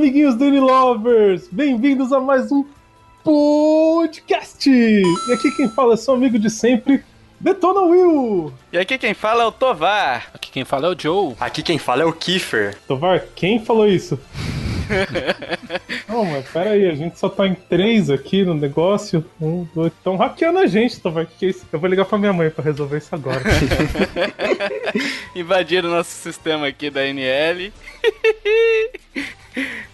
Amiguinhos Danny Lovers! Bem-vindos a mais um podcast! E aqui quem fala é seu amigo de sempre, Detona Will! E aqui quem fala é o Tovar. Aqui quem fala é o Joe. Aqui quem fala é o Kiefer. Tovar, quem falou isso? Não, mas pera aí, a gente só tá em três aqui no negócio. Um, dois. Estão hackeando a gente, Tovar. Que que é isso? Eu vou ligar pra minha mãe pra resolver isso agora. Invadiram o nosso sistema aqui da NL.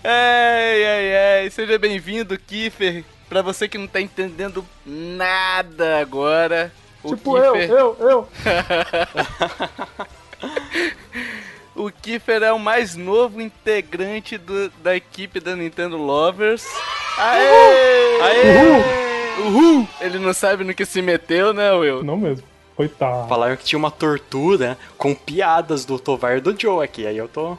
ai, ai, ai. Seja bem-vindo, Kiefer. Pra você que não tá entendendo nada agora. O tipo Kiefer... eu, eu, eu. O Kiefer é o mais novo integrante do- da equipe da Nintendo Lovers. Aê! Aê! Uhul! Ele não sabe no que se meteu, né, Will? Não mesmo. Coitado. Falaram que tinha uma tortura com piadas do Tovar e do Joe aqui. Aí eu tô.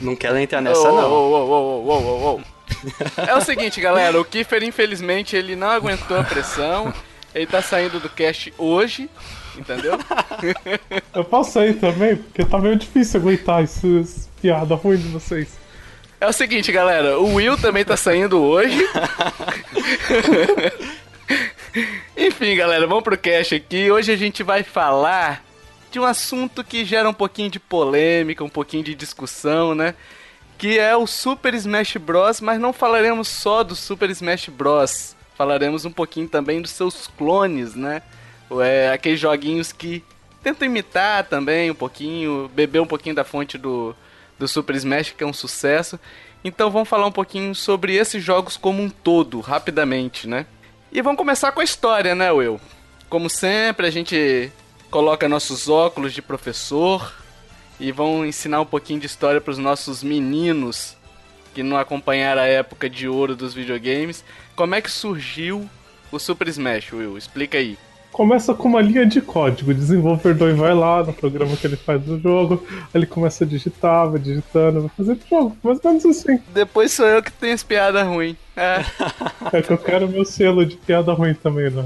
Não quero entrar nessa, Ô, não. ô, ô. É o seguinte, galera, o Kiefer, infelizmente, ele não aguentou a pressão. Ele tá saindo do cast hoje, entendeu? Eu sair também, porque tá meio difícil aguentar essas piadas ruins de vocês. É o seguinte, galera, o Will também tá saindo hoje. Enfim, galera, vamos pro cast aqui. Hoje a gente vai falar de um assunto que gera um pouquinho de polêmica, um pouquinho de discussão, né? Que é o Super Smash Bros, mas não falaremos só do Super Smash Bros. Falaremos um pouquinho também dos seus clones, né? É, aqueles joguinhos que tentam imitar também um pouquinho, beber um pouquinho da fonte do, do Super Smash, que é um sucesso. Então vamos falar um pouquinho sobre esses jogos como um todo, rapidamente, né? E vamos começar com a história, né, Will? Como sempre, a gente coloca nossos óculos de professor e vão ensinar um pouquinho de história para os nossos meninos que não acompanharam a época de ouro dos videogames. Como é que surgiu o Super Smash, Will? Explica aí. Começa com uma linha de código. O desenvolvedor vai lá no programa que ele faz do jogo, ele começa a digitar, vai digitando, vai fazer o jogo. Mais ou menos assim. Depois sou eu que tenho as piadas ruins. É. É que eu quero meu selo de piada ruim também, né?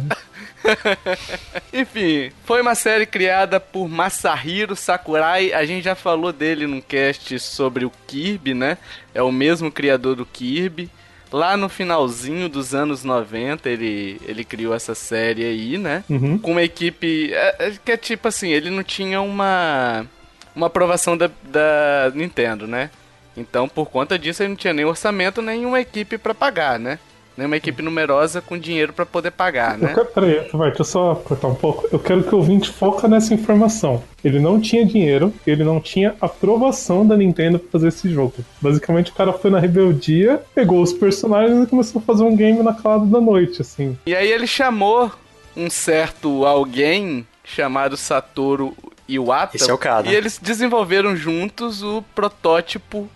Enfim, foi uma série criada por Masahiro Sakurai. A gente já falou dele num cast sobre o Kirby, né? É o mesmo criador do Kirby. Lá no finalzinho dos anos 90, ele, ele criou essa série aí, né? Uhum. Com uma equipe. É, é, que é tipo assim, ele não tinha uma. Uma aprovação da, da Nintendo, né? Então, por conta disso, ele não tinha nem orçamento, nem uma equipe pra pagar, né? Nem uma equipe numerosa com dinheiro pra poder pagar, Eu né? quero, peraí, vai, deixa eu só cortar um pouco. Eu quero que o ouvinte foca nessa informação. Ele não tinha dinheiro, ele não tinha aprovação da Nintendo pra fazer esse jogo. Basicamente, o cara foi na rebeldia, pegou os personagens e começou a fazer um game na calada da noite, assim. E aí ele chamou um certo alguém chamado Satoru Iwata. Esse é o cara. E eles desenvolveram juntos o protótipo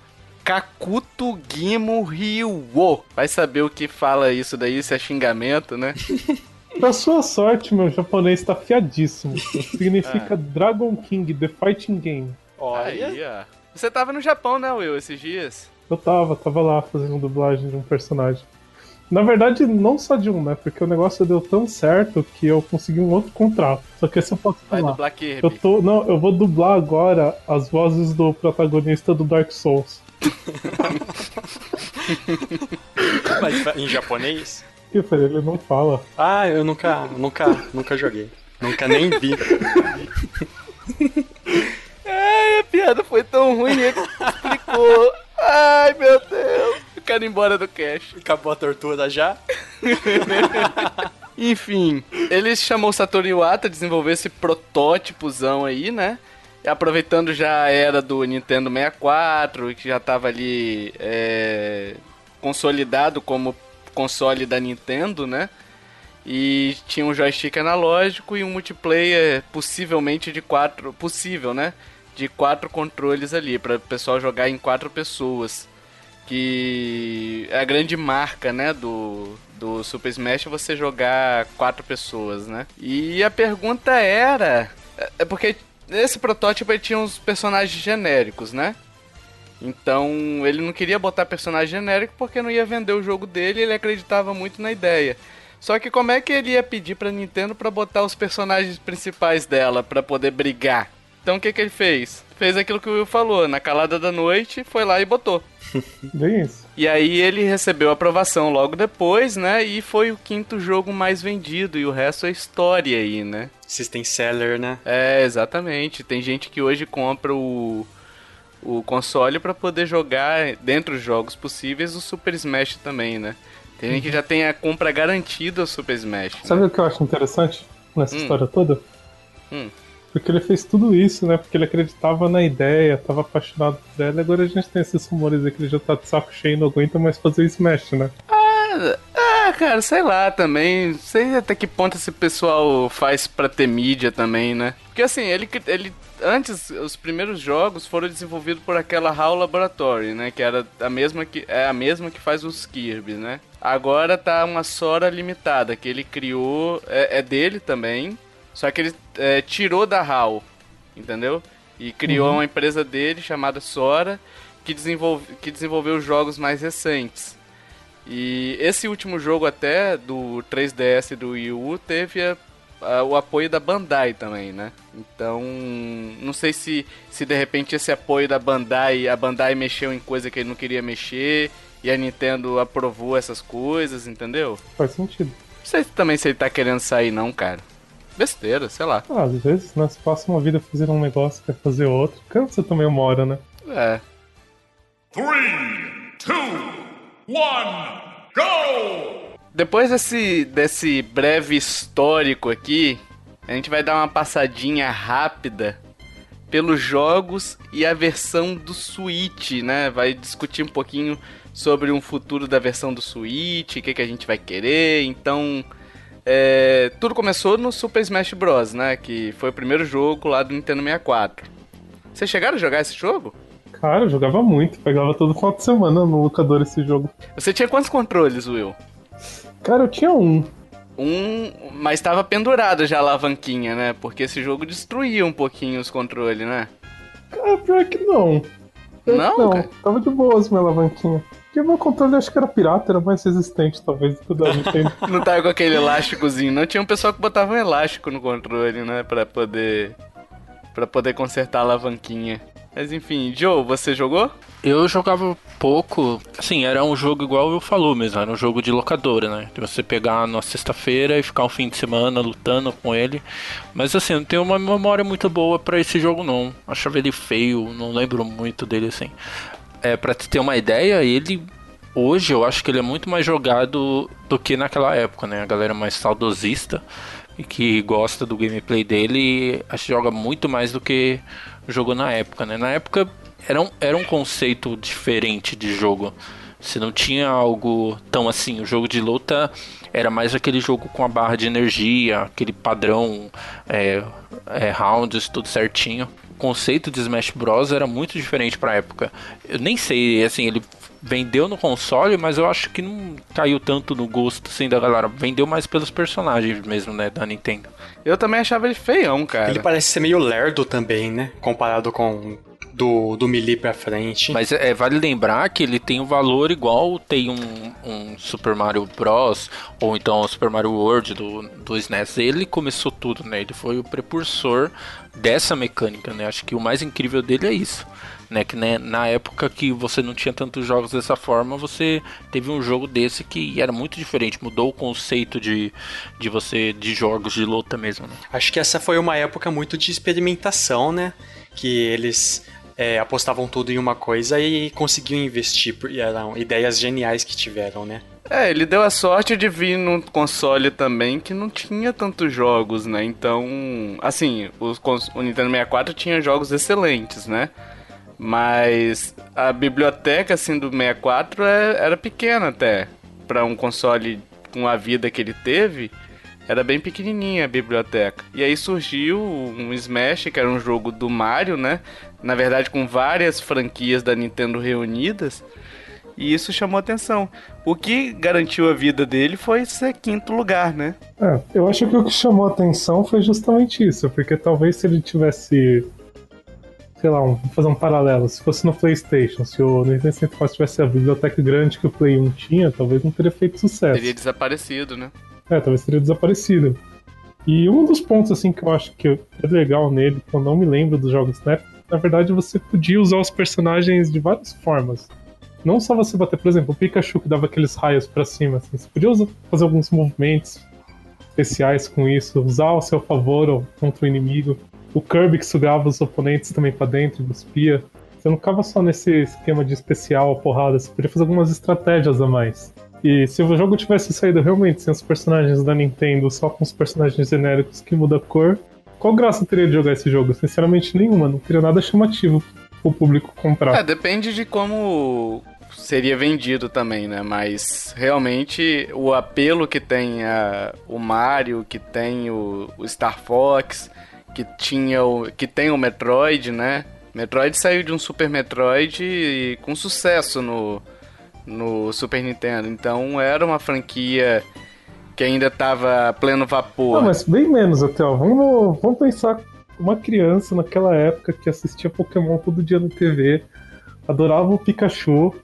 Kakuto Gimo Ryuo. Vai saber o que fala isso daí, se é xingamento, né? Pra sua sorte, meu japonês tá fiadíssimo. Significa Dragon King, The Fighting Game. Aí, ó. Você tava no Japão, né, Will, esses dias? Eu tava, tava lá fazendo dublagem de um personagem. Na verdade, não só de um, né? Porque o negócio deu tão certo que eu consegui um outro contrato. Só que esse eu posso Vai falar. dublar Kirby. Eu tô. Não, eu vou dublar agora as vozes do protagonista do Dark Souls. Mas em japonês? Que falei, ele não fala. Ah, eu nunca, nunca, nunca joguei. Nunca nem vi. Ai, a piada foi tão ruim, ele explicou. Ai, meu Deus. Eu quero ir embora do cash. Acabou a tortura já? Enfim, ele chamou o Satoru Iwata a desenvolver esse protótipozão aí, né? Aproveitando já a era do Nintendo 64, que já tava ali é, consolidado como console da Nintendo, né? E tinha um joystick analógico e um multiplayer possivelmente de quatro, possível, né? De quatro controles ali para o pessoal jogar em quatro pessoas, que é a grande marca, né, do do Super Smash é você jogar quatro pessoas, né? E a pergunta era, é- é porque esse protótipo ele tinha uns personagens genéricos, né? Então ele não queria botar personagem genérico porque não ia vender o jogo dele ele acreditava muito na ideia. Só que como é que ele ia pedir pra Nintendo pra botar os personagens principais dela pra poder brigar? Então o que que ele fez? fez aquilo que o Will falou, na calada da noite, foi lá e botou. Bem isso. E aí ele recebeu aprovação logo depois, né? E foi o quinto jogo mais vendido, e o resto é história aí, né? System Seller, né? É, exatamente. Tem gente que hoje compra o, o console para poder jogar, dentro dos jogos possíveis, o Super Smash também, né? Tem gente que já tem a compra garantida o Super Smash. né? Sabe o que eu acho interessante nessa Hum. história toda? Hum. Porque ele fez tudo isso, né? Porque ele acreditava na ideia, tava apaixonado por ela, e agora a gente tem esses rumores aí que ele já tá de saco cheio e não aguenta mais fazer Smash, né? Ah, cara, sei lá também. Sei até que ponto esse pessoal faz pra ter mídia também, né? Porque assim, ele, ele antes os primeiros jogos foram desenvolvidos por aquela HAL Laboratory, né? Que era a mesma que é a mesma que faz os Kirby, né? Agora tá uma Sora limitada que ele criou, é, é dele também. Só que ele é, tirou da HAL, entendeu? E criou uma empresa dele chamada Sora que, desenvolve, que desenvolveu jogos mais recentes. E esse último jogo até do 3DS e do Wii U teve a- a- o apoio da Bandai também, né? Então, não sei se, se de repente esse apoio da Bandai, a Bandai mexeu em coisa que ele não queria mexer e a Nintendo aprovou essas coisas, entendeu? Faz sentido. Não sei se também se ele tá querendo sair não, cara. Besteira, sei lá. Ah, às vezes, né? Você passa uma vida fazendo um negócio, quer fazer outro. Cansa também uma hora, né? É. Three, two, one, go! Depois desse, desse breve histórico aqui, a gente vai dar uma passadinha rápida pelos jogos e a versão do Switch, né? Vai discutir um pouquinho sobre um futuro da versão do Switch, o que, que a gente vai querer. Então, é, tudo começou no Super Smash Bros, né? Que foi o primeiro jogo lá do Nintendo 64. Vocês chegaram a jogar esse jogo? Cara, eu jogava muito, pegava todo final de semana no locador esse jogo. Você tinha quantos controles, Will? Cara, eu tinha um. Um, mas estava pendurado já a alavanquinha, né? Porque esse jogo destruía um pouquinho os controles, né? Cara, pior que não. Pior Não, que não. cara? Tava de boas minha alavanquinha. Porque meu controle acho que era pirata, era mais resistente, talvez, do que o da Nintendo. Não tava com aquele elásticozinho, não. Tinha um pessoal que botava um elástico no controle, né? Pra poder. para poder consertar a alavanquinha. Mas enfim, Joe, você jogou? Eu jogava pouco, assim, era um jogo igual o Will falou mesmo, era um jogo de locadora, né? De você pegar na sexta-feira e ficar um fim de semana lutando com ele. Mas assim, eu não tenho uma memória muito boa pra esse jogo não. Achava ele feio, não lembro muito dele assim. É, te ter uma ideia, ele hoje eu acho que ele é muito mais jogado do que naquela época, né? A galera mais saudosista e que gosta do gameplay dele, acho que joga muito mais do que jogou na época, né? Na época era um, era um conceito diferente de jogo. Você não tinha algo tão assim. O jogo de luta era mais aquele jogo com a barra de energia, aquele padrão é, é, rounds, tudo certinho. O conceito de Smash Bros. era muito diferente pra época. Eu nem sei, assim, ele vendeu no console, mas eu acho que não caiu tanto no gosto assim da galera. Vendeu mais pelos personagens mesmo, né, da Nintendo. Eu também achava ele feião, cara. Ele parece ser meio lerdo também, né? Comparado com do, do Melee pra frente. Mas é, vale lembrar que ele tem um valor igual tem um, um Super Mario Bros. ou então o Super Mario World do, do SNES. Ele começou tudo, né? Ele foi o precursor dessa mecânica, né? Acho que o mais incrível dele é isso. Né, que né, na época que você não tinha tantos jogos dessa forma, você teve um jogo desse que era muito diferente, mudou o conceito de, de você de jogos de luta mesmo. Né? Acho que essa foi uma época muito de experimentação, né? Que eles é, apostavam tudo em uma coisa e conseguiam investir. Eram ideias geniais que tiveram, né? É, ele deu a sorte de vir num console também que não tinha tantos jogos, né? Então, assim, os, o Nintendo 64 tinha jogos excelentes, né? Mas a biblioteca, assim, do 64 é- era pequena até. Pra um console com a vida que ele teve, era bem pequenininha a biblioteca. E aí surgiu um Smash, que era um jogo do Mario, né? Na verdade, com várias franquias da Nintendo reunidas. E isso chamou atenção. O que garantiu a vida dele foi ser quinto lugar, né? É, eu acho que o que chamou a atenção foi justamente isso, porque talvez se ele tivesse. Sei lá, um, vou fazer um paralelo. Se fosse no PlayStation, se o Nintendo 64 tivesse a biblioteca grande que o Play 1 tinha, talvez não teria feito sucesso. Teria desaparecido, né? É, talvez teria desaparecido. E um dos pontos assim que eu acho que é legal nele, que eu não me lembro dos jogos da época, na verdade, você podia usar os personagens de várias formas. Não só você bater, por exemplo, o Pikachu que dava aqueles raios para cima, assim, você podia usar, fazer alguns movimentos especiais com isso, usar ao seu favor ou contra o inimigo. O Kirby que sugava os oponentes também para dentro, cuspia. Você não ficava só nesse esquema de especial, porrada, você podia fazer algumas estratégias a mais. E se o jogo tivesse saído realmente sem os personagens da Nintendo, só com os personagens genéricos que muda a cor, qual graça teria de jogar esse jogo? Sinceramente, nenhuma. Não teria nada chamativo pro público comprar. É, depende de como seria vendido também, né? Mas realmente o apelo que tem a, o Mario, que tem o, o Star Fox, que tinha o que tem o Metroid, né? Metroid saiu de um Super Metroid e, com sucesso no, no Super Nintendo. Então era uma franquia que ainda estava pleno vapor. Não, mas bem menos até, ó. Vamos, vamos pensar uma criança naquela época que assistia Pokémon todo dia na TV, adorava o Pikachu,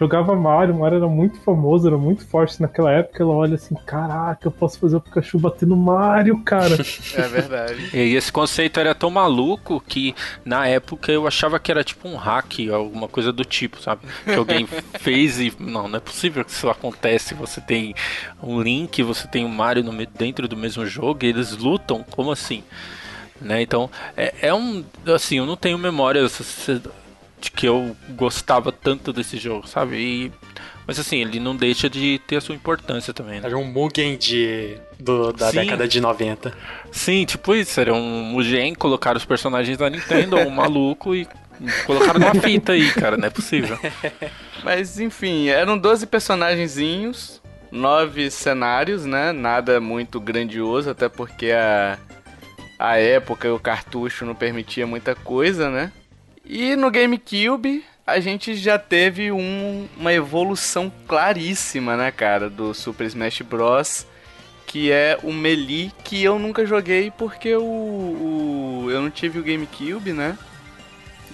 jogava Mario, Mario era muito famoso, era muito forte naquela época. Ela olha assim: caraca, eu posso fazer o Pikachu bater no Mario, cara. É verdade. E esse conceito era tão maluco que na época eu achava que era tipo um hack, alguma coisa do tipo, sabe? Que alguém fez e. Não, não é possível que isso acontece. Você tem um Link, você tem o um Mario no, dentro do mesmo jogo e eles lutam. Como assim? Né? Então, é, é um. Assim, eu não tenho memória de que eu gostava tanto desse jogo, sabe? E, mas assim, ele não deixa de ter a sua importância também. Né? Era um Mugen de, do, da Sim. década de 90. Sim, tipo isso, era um Mugen, colocaram os personagens da Nintendo, um maluco e colocaram numa fita aí, cara, não é possível. Mas enfim, eram 12 personagenzinhos, nove cenários, né? Nada muito grandioso, até porque a, a época o cartucho não permitia muita coisa, né? E no GameCube a gente já teve um, uma evolução claríssima, né, cara, do Super Smash Bros. Que é o Melee, que eu nunca joguei porque o, o eu não tive o GameCube, né?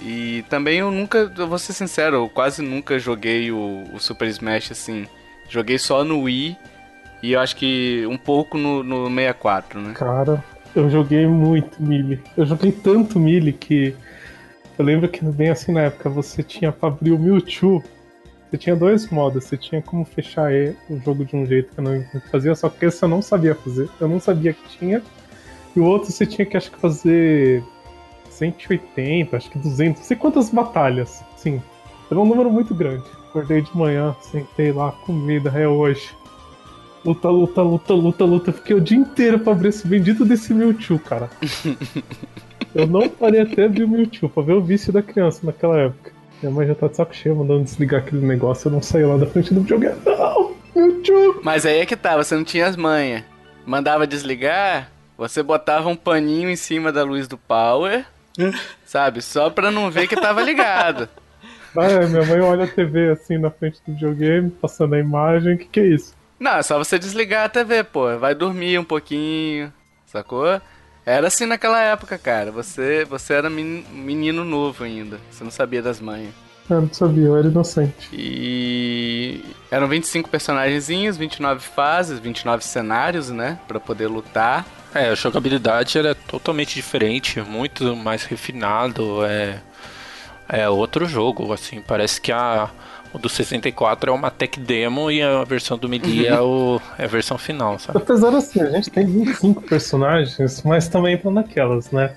E também eu nunca, eu vou ser sincero, eu quase nunca joguei o, o Super Smash assim. Joguei só no Wii e eu acho que um pouco no, no 64, né? Cara, eu joguei muito Melee. Eu joguei tanto Melee que eu lembro que bem assim na época você tinha pra abrir o Mewtwo. Você tinha dois modos, você tinha como fechar o jogo de um jeito que eu não fazia, só que esse eu não sabia fazer. Eu não sabia que tinha. E o outro você tinha que acho que fazer 180, acho que 200, não sei quantas batalhas. Sim, era um número muito grande. Acordei de manhã, sentei lá, comida, é hoje. Luta, luta, luta, luta, luta. Fiquei o dia inteiro pra abrir esse bendito desse Mewtwo, cara. Eu não parei até ver o Mewtwo pra ver o vício da criança naquela época. Minha mãe já tá de saco cheio mandando desligar aquele negócio. Eu não saí lá da frente do videogame. Não! Mewtwo! Mas aí é que tá, você não tinha as manhas. Mandava desligar, você botava um paninho em cima da luz do power, sabe? Só pra não ver que tava ligado. Ah, é, minha mãe olha a TV assim na frente do videogame, passando a imagem. O que, que é isso? Não, é só você desligar a TV, pô. Vai dormir um pouquinho, sacou? Era assim naquela época, cara. Você, você era menino novo ainda. Você não sabia das manhas. Eu não sabia, eu era inocente. E eram 25 personagenzinhos, 29 fases, 29 cenários, né? Pra poder lutar. É, a jogabilidade era totalmente diferente, muito mais refinado. É, é outro jogo, assim. Parece que a o do 64 é uma tech demo e a versão do Melee é, o, é a versão final, sabe? Apesar assim, a gente tem 25 personagens, mas também estão naquelas, né?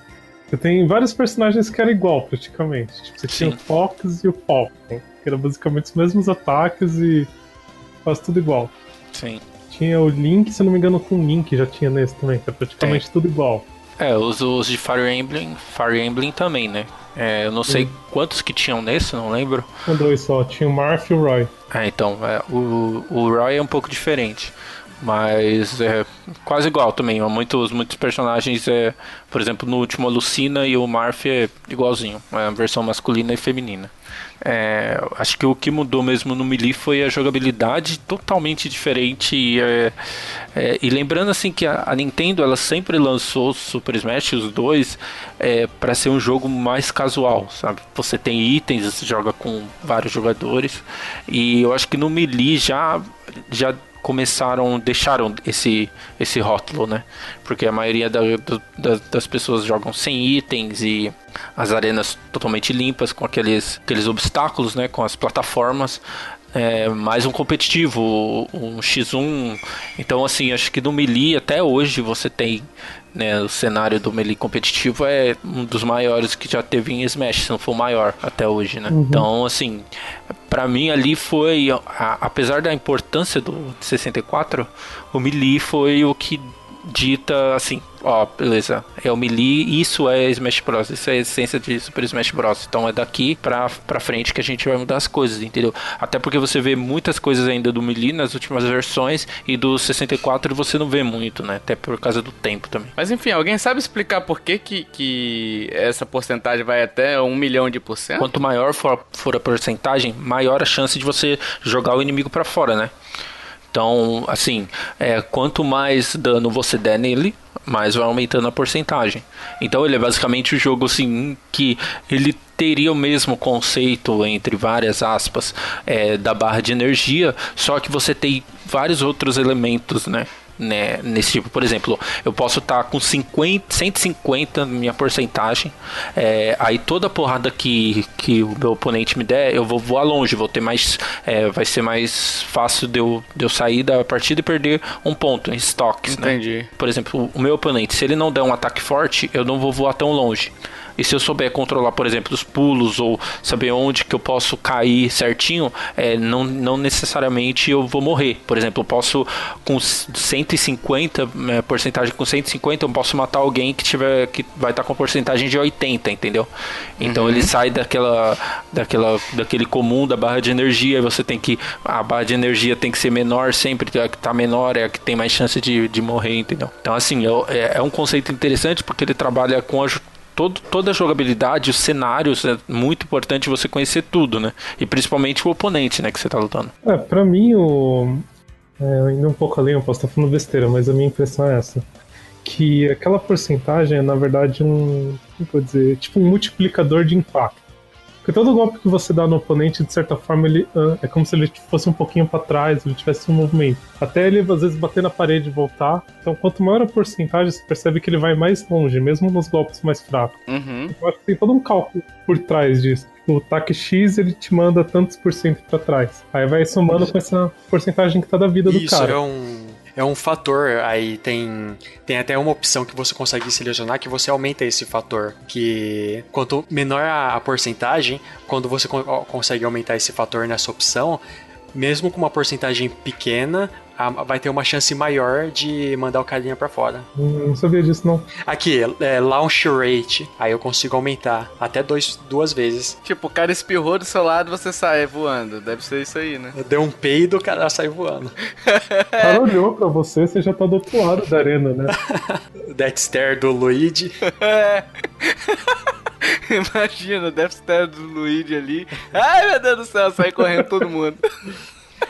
Você tem vários personagens que eram igual, praticamente. Tipo, você Sim. tinha o Fox e o Falcon, que eram basicamente os mesmos ataques e quase tudo igual. Sim. Tinha o Link, se não me engano, com o Link já tinha nesse também, que é praticamente tem. tudo igual. É, os, os de Fire Emblem, Fire Emblem também, né? É, eu não sei Sim. quantos que tinham nesse, não lembro. Um dois só, tinha o Marth e o Roy. Ah, então, é, o, o Roy é um pouco diferente. Mas é quase igual também. Muitos, muitos personagens, é, por exemplo, no último a Lucina e o Marth é igualzinho. É a versão masculina e feminina. É, acho que o que mudou mesmo no Melee foi a jogabilidade totalmente diferente. E, é, é, e lembrando assim que a, a, Nintendo ela sempre lançou Super Smash os dois é, para ser um jogo mais casual, sabe? Você tem itens, você joga com vários jogadores. E eu acho que no Melee já já começaram, deixaram esse, esse rótulo, né? Porque a maioria da, da, das pessoas jogam sem itens e as arenas totalmente limpas, com aqueles, aqueles obstáculos, né? Com as plataformas. É, mais um competitivo, um X1. Então, assim, acho que no Melee até hoje você tem né, o cenário do Melee competitivo é um dos maiores que já teve em Smash, se não for o maior até hoje, né? Uhum. Então, assim, para mim ali foi, a, apesar da importância do 64, o Melee foi o que dita assim, ó, beleza, é o Melee, isso é Smash Bros, isso é a essência de Super Smash Bros. Então é daqui pra, pra frente que a gente vai mudar as coisas, entendeu? Até porque você vê muitas coisas ainda do Melee nas últimas versões e do 64 você não vê muito, né? Até por causa do tempo também. Mas enfim, alguém sabe explicar por que, que, que essa porcentagem vai até um milhão de por cento? Quanto maior for, for a porcentagem, maior a chance de você jogar o inimigo para fora, né? Então, assim, é, quanto mais dano você der nele, mais vai aumentando a porcentagem. Então ele é basicamente o um jogo assim que ele teria o mesmo conceito entre várias aspas é, da barra de energia, só que você tem vários outros elementos, né? Né, nesse tipo. Por exemplo, eu posso estar tá com 50, 150 minha porcentagem, é, aí toda porrada que, que o meu oponente me der, eu vou voar longe, vou ter mais. É, vai ser mais fácil de eu, de eu sair da partida e perder um ponto em estoques. Né? Entendi. Né? Por exemplo, o meu oponente, se ele não der um ataque forte, eu não vou voar tão longe. E se eu souber controlar, por exemplo, os pulos ou saber onde que eu posso cair certinho, é, não, não necessariamente eu vou morrer. Por exemplo, eu posso com 150, é, porcentagem com 150, eu posso matar alguém que tiver que vai estar tá com porcentagem de 80, entendeu? Então uhum. ele sai daquela, daquela, daquele comum da barra de energia. Você tem que a barra de energia tem que ser menor sempre, a que está menor é a que tem mais chance de, de morrer, entendeu? Então assim é, é um conceito interessante porque ele trabalha com a todo, toda a jogabilidade, os cenários, é muito importante você conhecer tudo, né? E principalmente o oponente, né, que você tá lutando. É, pra mim, o. É, um pouco além, eu posso estar falando besteira, mas a minha impressão é essa. Que aquela porcentagem é, na verdade, um. Como vou dizer? Tipo um multiplicador de impacto. Porque todo golpe que você dá no oponente, de certa forma, ele uh, é como se ele fosse um pouquinho para trás, ele tivesse um movimento. Até ele, às vezes, bater na parede e voltar. Então, quanto maior a porcentagem, você percebe que ele vai mais longe, mesmo nos golpes mais fracos. Uhum. Então, acho que tem todo um cálculo por trás disso. O ataque X, ele te manda tantos por cento pra trás. Aí vai somando com essa porcentagem que tá da vida Isso do cara. Isso é um é um fator. Aí tem, tem até uma opção que você consegue selecionar que você aumenta esse fator. Que quanto menor a, a porcentagem, quando você co consegue aumentar esse fator nessa opção, mesmo com uma porcentagem pequena, vai ter uma chance maior de mandar o carinha para fora. Hum, não sabia disso, não. Aqui, é launch rate. Aí eu consigo aumentar até dois, duas vezes. Tipo, o cara espirrou do seu lado você sai voando. Deve ser isso aí, né? Deu um peido, o cara sai voando. o cara olhou pra você, você já tá do outro lado da arena, né? Death Stare do Luigi. Imagina, o Death Stare do Luigi ali. Ai, meu Deus do céu, sai correndo todo mundo.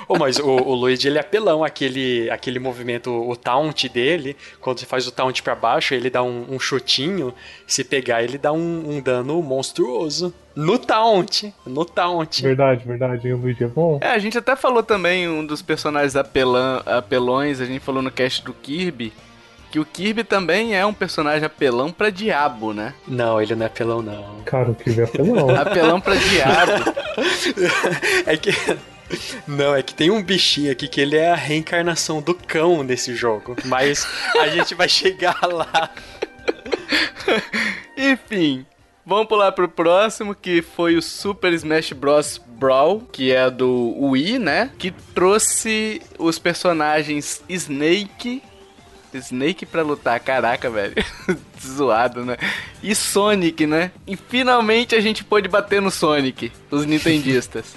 Oh, mas o, o Luigi, ele é apelão, aquele, aquele movimento, o taunt dele, quando você faz o taunt para baixo, ele dá um, um, chutinho, se pegar, ele dá um, um, dano monstruoso. No taunt, no taunt. Verdade, verdade, o Luigi é bom. É, a gente até falou também um dos personagens apelão, apelões, a gente falou no cast do Kirby, que o Kirby também é um personagem apelão pra diabo, né? Não, ele não é apelão, não. Cara, o Kirby é apelão. apelão pra diabo. é que não, é que tem um bichinho aqui que ele é a reencarnação do cão nesse jogo. Mas a gente vai chegar lá. Enfim, vamos pular pro próximo, que foi o Super Smash Bros. Brawl, que é do Wii, né? Que trouxe os personagens Snake, Snake pra lutar, caraca, velho. Zoado, né? E Sonic, né? E finalmente a gente pôde bater no Sonic, os nintendistas.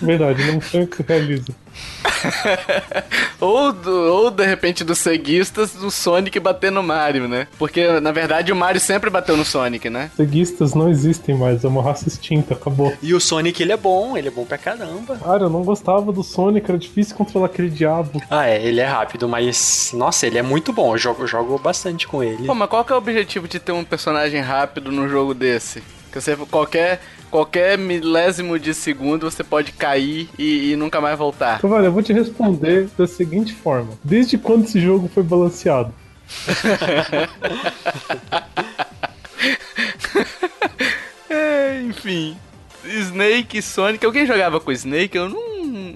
Verdade, não foi o que realiza. ou, do, ou de repente dos ceguistas do Sonic bater no Mario, né? Porque na verdade o Mario sempre bateu no Sonic, né? Ceguistas não existem mais, é uma raça extinta, acabou. E o Sonic ele é bom, ele é bom pra caramba. Cara, eu não gostava do Sonic, era difícil controlar aquele diabo. Ah, é, ele é rápido, mas nossa, ele é muito bom, eu jogo, eu jogo bastante com ele. Pô, mas qual que é o objetivo de ter um personagem rápido num jogo desse? Que você qualquer qualquer milésimo de segundo você pode cair e, e nunca mais voltar. Então, velho, eu vou te responder da seguinte forma: Desde quando esse jogo foi balanceado? é, enfim. Snake Sonic. Alguém jogava com Snake? Eu não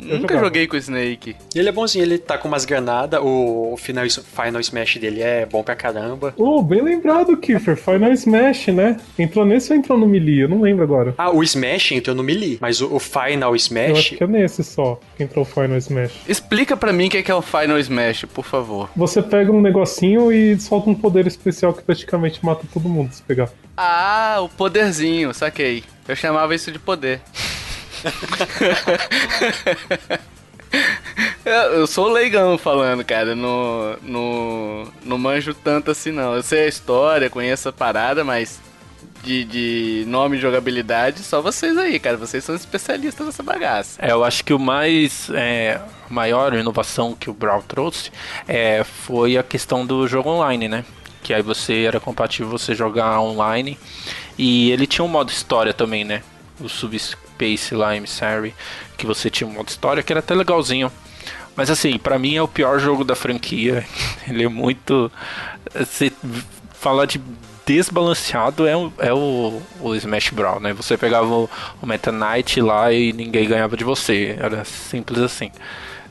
eu nunca jogava. joguei com o Snake. Ele é bonzinho, ele tá com umas granadas, o final, Final Smash dele é bom pra caramba. Oh, bem lembrado, Kiefer, Final Smash, né? Entrou nesse ou entrou no Melee? Eu não lembro agora. Ah, o Smash entrou no Melee, mas o, o Final Smash... Eu acho que é nesse só que entrou o Final Smash. Explica pra mim o que é, é o Final Smash, por favor. Você pega um negocinho e solta um poder especial que praticamente mata todo mundo se pegar. Ah, o poderzinho, saquei. Eu chamava isso de poder. Eu sou leigão falando, cara. No, no, não manjo tanto assim, não. Eu sei a história, conheço a parada, mas de, de nome e jogabilidade, só vocês aí, cara. Vocês são especialistas nessa bagaça. É, eu acho que o mais. É, maior inovação que o Brawl trouxe é, foi a questão do jogo online, né? Que aí você era compatível você jogar online. E ele tinha um modo história também, né? O sub Space lá, Emissary, que você tinha um modo história que era até legalzinho. Mas assim, para mim é o pior jogo da franquia. Ele é muito. Você falar de desbalanceado é, o, é o, o Smash Bros, né? Você pegava o, o Meta Knight lá e ninguém ganhava de você. Era simples assim.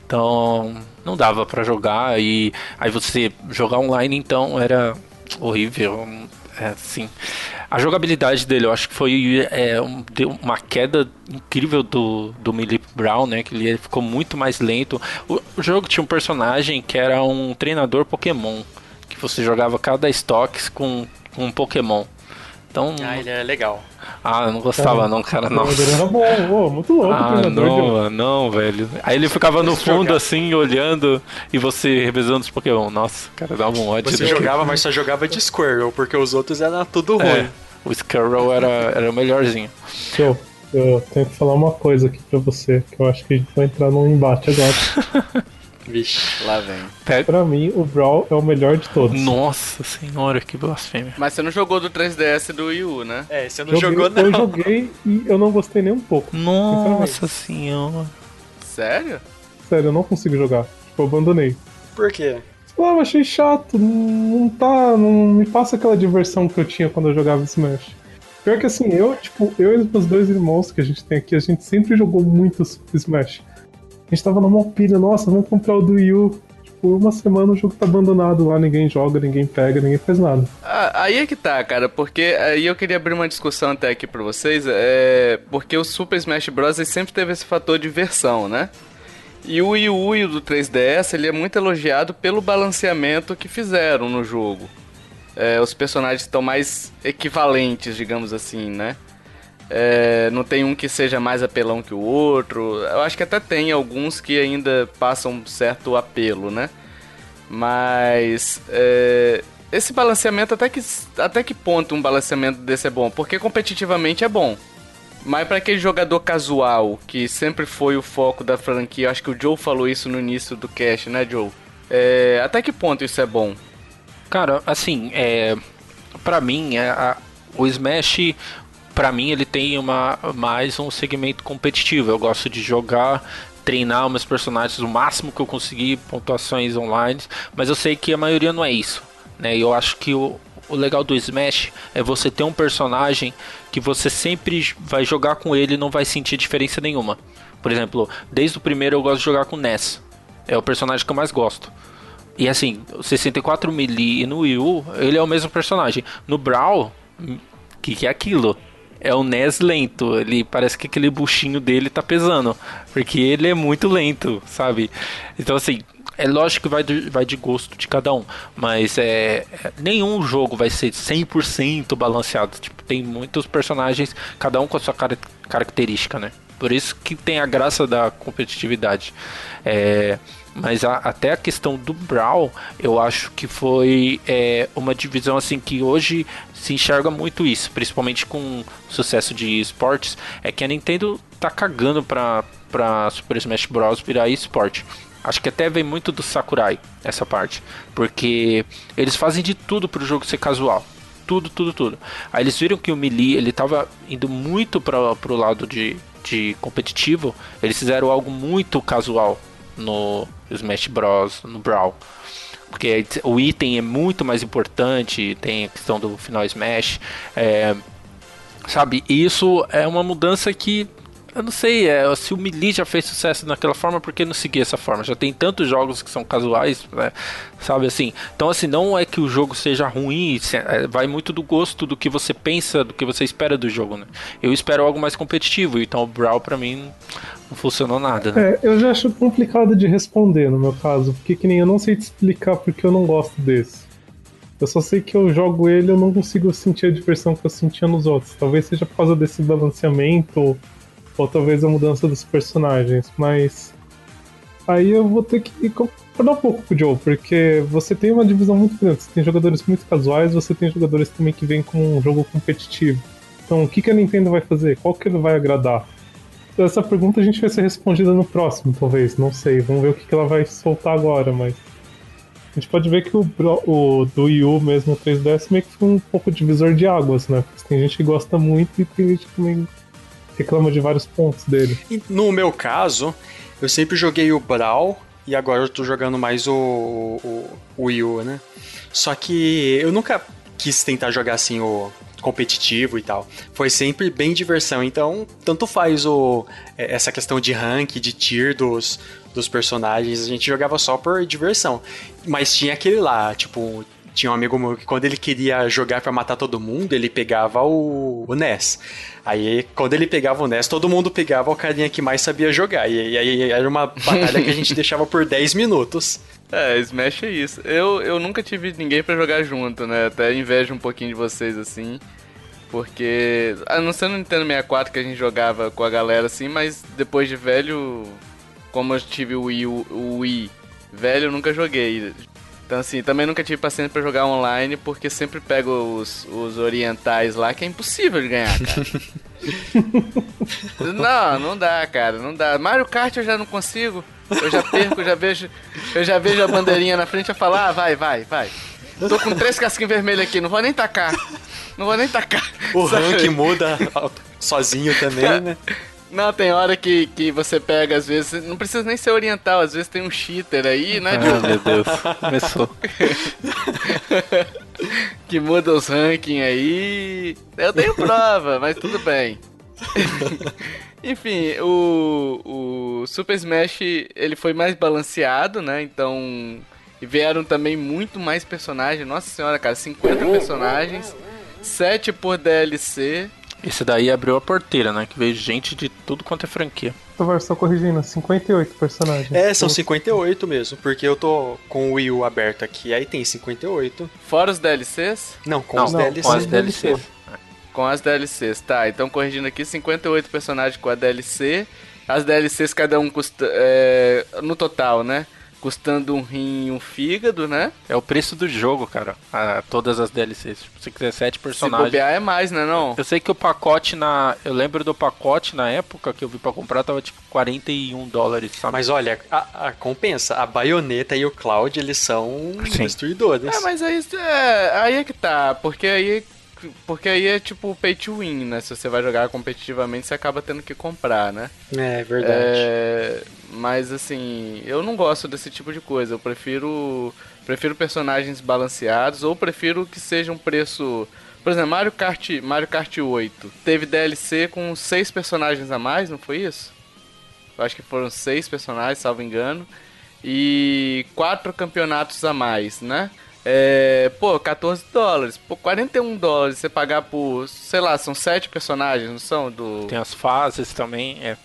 Então, não dava para jogar e aí você jogar online então era horrível. É assim. A jogabilidade dele, eu acho que foi é, um, uma queda incrível do, do Millie Brown, né? Que ele ficou muito mais lento. O, o, jogo tinha um personagem que era um treinador Pokémon. Que você jogava cada estoque com, com um Pokémon. Então, ah, ele é legal. Ah, eu não gostava não, cara, não. Ele era bom, oh, muito louco. Ah, não, não, velho. Aí ele ficava no fundo jogar. assim, olhando, e você revezando os Pokémon. Nossa, cara, dava um ódio. Você jogava, mas só jogava de Squirrel, porque os outros eram tudo é. ruim. É. O Squirrel era, era o melhorzinho. Show. Eu tenho que falar uma coisa aqui pra você, que eu acho que a gente vai entrar num embate agora. Vixe, lá vem. Pega. Pra mim, o Brawl é o melhor de todos. Nossa senhora, que blasfêmia. Mas você não jogou do 3DS e do Wii U, né? É, você não joguei, jogou não. Eu joguei e eu não gostei nem um pouco. Nossa senhora. Sério? Sério, eu não consigo jogar. Tipo, eu abandonei. Por quê? Pô, eu achei chato, não tá. Não me passa aquela diversão que eu tinha quando eu jogava Smash. Pior que assim, eu, tipo, eu e os meus dois irmãos que a gente tem aqui, a gente sempre jogou muito Smash. A gente tava numa pilha, nossa, vamos comprar o do Wii U. Tipo, uma semana o jogo tá abandonado lá, ninguém joga, ninguém pega, ninguém faz nada. Aí é que tá, cara, porque aí eu queria abrir uma discussão até aqui pra vocês, é. Porque o Super Smash Bros. sempre teve esse fator de versão, né? E o Wii U e o do 3DS, ele é muito elogiado pelo balanceamento que fizeram no jogo. É, os personagens estão mais equivalentes, digamos assim, né? É, não tem um que seja mais apelão que o outro. Eu acho que até tem alguns que ainda passam certo apelo, né? Mas é, esse balanceamento até que até que ponto um balanceamento desse é bom? Porque competitivamente é bom. Mas para aquele jogador casual, que sempre foi o foco da franquia, acho que o Joe falou isso no início do cast, né, Joe? É, até que ponto isso é bom? Cara, assim, é, para mim, é, a, o Smash, para mim, ele tem uma, mais um segmento competitivo. Eu gosto de jogar, treinar meus personagens o máximo que eu conseguir, pontuações online, mas eu sei que a maioria não é isso. Né? Eu acho que o, o legal do Smash é você ter um personagem que você sempre vai jogar com ele e não vai sentir diferença nenhuma. Por exemplo, desde o primeiro eu gosto de jogar com Ness. É o personagem que eu mais gosto. E assim, o 64 Melee e no Wii U, ele é o mesmo personagem. No Brawl, que, que é aquilo? É o Ness lento. Ele parece que aquele buchinho dele tá pesando. Porque ele é muito lento, sabe? Então assim, é lógico que vai de, vai de gosto de cada um, mas é, nenhum jogo vai ser 100% balanceado. Tipo, tem muitos personagens, cada um com a sua car característica, né? Por isso que tem a graça da competitividade. É, mas a, até a questão do Brawl, eu acho que foi é, uma divisão assim que hoje se enxerga muito isso, principalmente com o sucesso de esportes, é que a Nintendo tá cagando pra, pra Super Smash Bros. virar esporte. Acho que até vem muito do Sakurai essa parte, porque eles fazem de tudo para o jogo ser casual. tudo, tudo, tudo. Aí eles viram que o Melee, ele tava indo muito para pro lado de, de competitivo, eles fizeram algo muito casual no Smash Bros, no Brawl. Porque o item é muito mais importante, tem a questão do final Smash. É, sabe, isso é uma mudança que eu não sei, é, se o Melee já fez sucesso naquela forma, por que não seguir essa forma? Já tem tantos jogos que são casuais, né? sabe assim? Então, assim, não é que o jogo seja ruim, é, vai muito do gosto do que você pensa, do que você espera do jogo, né? Eu espero algo mais competitivo, então o Brawl pra mim não funcionou nada, né? É, eu já acho complicado de responder no meu caso, porque que nem eu não sei te explicar porque eu não gosto desse. Eu só sei que eu jogo ele eu não consigo sentir a diversão que eu sentia nos outros. Talvez seja por causa desse balanceamento ou talvez a mudança dos personagens, mas aí eu vou ter que concordar um pouco com o Joe, porque você tem uma divisão muito grande, você tem jogadores muito casuais, você tem jogadores também que vêm com um jogo competitivo. Então, o que, que a Nintendo vai fazer? Qual que ele vai agradar? Essa pergunta a gente vai ser respondida no próximo, talvez, não sei. Vamos ver o que, que ela vai soltar agora, mas. A gente pode ver que o, o do Wii U mesmo, o 3DS, meio que foi um pouco divisor de águas, né? Porque tem gente que gosta muito e tem gente que também reclama de vários pontos dele. No meu caso, eu sempre joguei o Brawl e agora eu tô jogando mais o, o, o Wii U, né? Só que eu nunca quis tentar jogar assim o competitivo e tal. Foi sempre bem diversão, então tanto faz o é, essa questão de rank, de tier dos, dos personagens, a gente jogava só por diversão. Mas tinha aquele lá, tipo, tinha um amigo meu que quando ele queria jogar para matar todo mundo, ele pegava o, o NES. Aí, quando ele pegava o NES, todo mundo pegava o carinha que mais sabia jogar. E aí era uma batalha que a gente deixava por 10 minutos. É, Smash é isso. Eu, eu nunca tive ninguém para jogar junto, né? Até invejo um pouquinho de vocês assim. Porque, a não ser no Nintendo 64 que a gente jogava com a galera assim, mas depois de velho, como eu tive o Wii, o Wii velho, eu nunca joguei. Então, assim, também nunca tive paciência para jogar online, porque sempre pego os, os orientais lá, que é impossível de ganhar, cara. não, não dá, cara, não dá. Mario Kart eu já não consigo. Eu já perco, eu já vejo, eu já vejo a bandeirinha na frente e falo, ah, vai, vai, vai. Tô com três casquinhos vermelhos aqui, não vou nem tacar. Não vou nem tacar. O rank muda sozinho também, né? Não, tem hora que, que você pega, às vezes, não precisa nem ser oriental, às vezes tem um cheater aí, né? Ah, meu Deus, começou. que muda os rankings aí. Eu tenho prova, mas tudo bem. Enfim, o, o Super Smash ele foi mais balanceado, né? Então vieram também muito mais personagens. Nossa senhora, cara, 50 personagens, 7 por DLC. Esse daí abriu a porteira, né? Que veio gente de tudo quanto é franquia. Tô só corrigindo, 58 personagens. É, são 58 mesmo, porque eu tô com o Wii U aberto aqui, aí tem 58. Fora os DLCs? Não, com Não, os não, DLCs. Com as DLCs. Com as DLCs, tá. Então corrigindo aqui, 58 personagens com a DLC. As DLCs cada um custa. É, no total, né? Custando um rim e um fígado, né? É o preço do jogo, cara. A, todas as DLCs. Se você quiser sete personagens. Se bobear é mais, né não? Eu sei que o pacote na. Eu lembro do pacote na época que eu vi pra comprar, tava tipo 41 dólares, sabe? Mas olha, a, a compensa. A baioneta e o Cloud, eles são Sim. destruidores. É, mas aí é, aí é que tá. Porque aí porque aí é tipo pay to win, né? Se você vai jogar competitivamente, você acaba tendo que comprar, né? É, verdade. É, mas assim, eu não gosto desse tipo de coisa. Eu prefiro prefiro personagens balanceados ou prefiro que seja um preço por exemplo, Mario Kart, Mario Kart 8 teve DLC com seis personagens a mais, não foi isso? Eu acho que foram seis personagens, salvo engano. E quatro campeonatos a mais, né? É, pô, 14 dólares. Pô, 41 dólares você pagar por, sei lá, são sete personagens, não são? Do... Tem as fases também, é.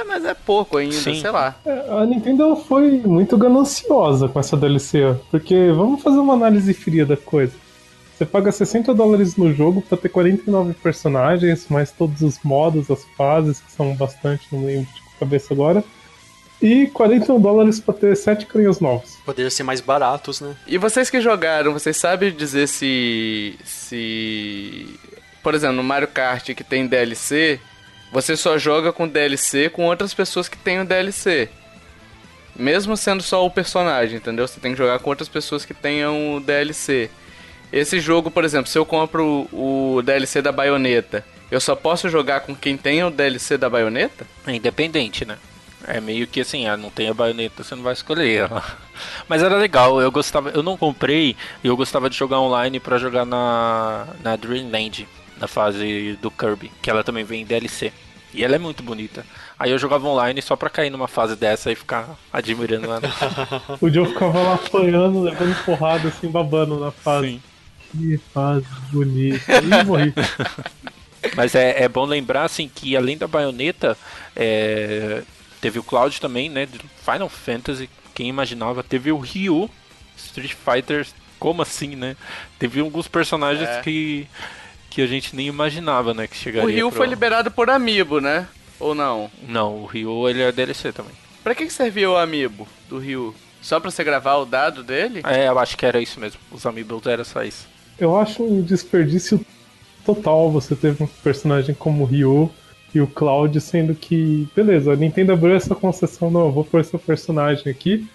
É, mas é pouco ainda, Sim. sei lá. É, a Nintendo foi muito gananciosa com essa DLC, porque vamos fazer uma análise fria da coisa. Você paga 60 dólares no jogo pra ter 49 personagens, mais todos os modos, as fases, que são bastante, não lembro de cabeça agora e 41 dólares pra ter 7 carinhos novos. Poderiam ser mais baratos, né? E vocês que jogaram, vocês sabem dizer se. se. Por exemplo, no Mario Kart que tem DLC, você só joga com DLC com outras pessoas que têm o DLC. Mesmo sendo só o personagem, entendeu? Você tem que jogar com outras pessoas que tenham o DLC. esse jogo, por exemplo, se eu compro o, DLC da baioneta, eu só posso jogar com quem tem o DLC da baioneta? É independente, né? É meio que assim, ah, não tem a baioneta, você não vai escolher. Mas era legal, eu gostava, eu não comprei eu gostava de jogar online pra jogar na, na Dreamland, na fase do Kirby, que ela também vem em DLC. E ela é muito bonita. Aí eu jogava online só pra cair numa fase dessa e ficar admirando ela. O Joe ficava lá apanhando, levando porrada, assim, babando na fase. Sim. Que fase bonita. Ih, morri. Mas é, é bom lembrar assim que além da baioneta, é, teve o Cloud também, né? Do Final Fantasy, quem imaginava, teve o Ryu, Street Fighter, como assim, né? Teve alguns personagens É. que, que a gente nem imaginava, né? Que chegaria O Ryu pro- foi liberado por Amiibo, né? Ou não? Não, o Ryu ele é DLC também. Pra que, que servia o Amiibo do Ryu? Só pra você gravar o dado dele? É, eu acho que era isso mesmo. Os Amiibos era só isso. Eu acho um desperdício total você ter um personagem como o Ryu e o Cloud, sendo que, beleza, a Nintendo abriu essa concessão, não, eu vou pôr seu personagem aqui,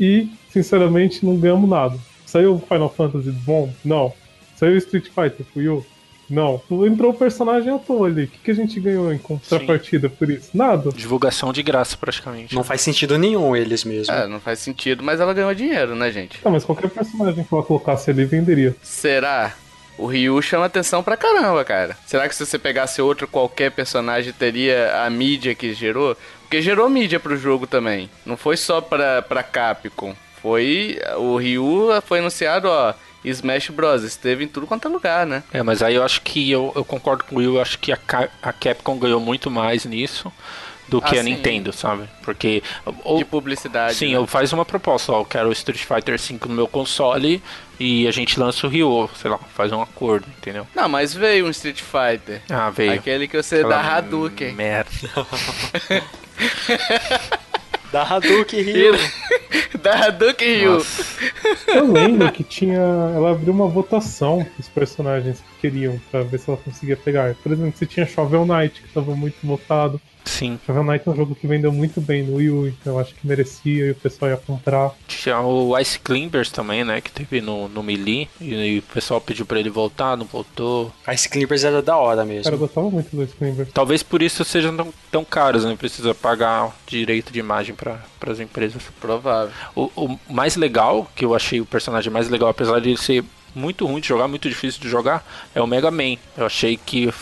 e, sinceramente, não ganhamos nada. Saiu Final Fantasy bom? Não. Saiu Street Fighter pro Ryu? Não. Entrou o personagem à toa ali. O que, que a gente ganhou em contrapartida por isso? Nada. Divulgação de graça, praticamente. Não faz sentido nenhum eles mesmo. É, não faz sentido, mas ela ganhou dinheiro, né, gente? Tá, mas qualquer personagem que ela colocasse ali venderia. Será? O Ryu chama atenção pra caramba, cara. Será que se você pegasse outro qualquer personagem teria a mídia que gerou? Porque gerou mídia pro jogo também. Não foi só pra, pra Capcom. Foi. O Ryu foi anunciado, ó. Smash Bros. Esteve em tudo quanto é lugar, né? É, mas aí eu acho que eu, eu concordo com o Will, eu acho que a, a Capcom ganhou muito mais nisso do que Ah, a sim. Nintendo, sabe? Porque. Ou, De publicidade. sim, né? eu faz uma proposta, ó, eu quero o Street Fighter V no meu console e a gente lança o Ryu, sei lá, faz um acordo, entendeu? Não, mas veio um Street Fighter. Ah, veio. Aquele que você dá Aquela Hadouken. Merda. Da Hadouken Ryu. dá Hadouken Ryu. Eu lembro que tinha. Ela abriu uma votação dos personagens queriam pra ver se ela conseguia pegar. Por exemplo, você tinha Shovel Knight, que tava muito votado. Sim. Shovel Knight é um jogo que vendeu muito bem no Wii U, então eu acho que merecia e o pessoal ia comprar. Tinha o Ice Climbers também, né? Que teve no, no Melee. E, e o pessoal pediu pra ele voltar, não voltou. Ice Clippers era da hora O cara mesmo. gostava muito do Screamers. Talvez por isso sejam tão, tão caros, né? Precisa pagar direito de imagem para as empresas. Provável. O, o mais legal, que eu achei o personagem mais legal, apesar de ele ser muito ruim de jogar, muito difícil de jogar, é o Mega Man. Eu achei que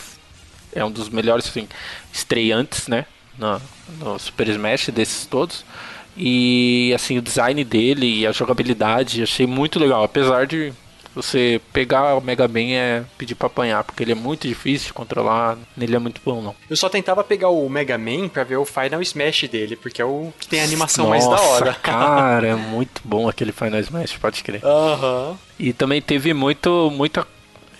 é um dos melhores assim, estreantes, né? No, no Super Smash desses todos. E assim, o design dele e a jogabilidade, achei muito legal. Apesar de você pegar o Mega Man é pedir pra apanhar, porque ele é muito difícil de controlar, nele é muito bom não. Eu só tentava pegar o Mega Man pra ver o Final Smash dele, porque é o que tem a animação mais da Nossa, hora. Cara, é muito bom aquele Final Smash, pode crer. Aham. E também teve muito, muita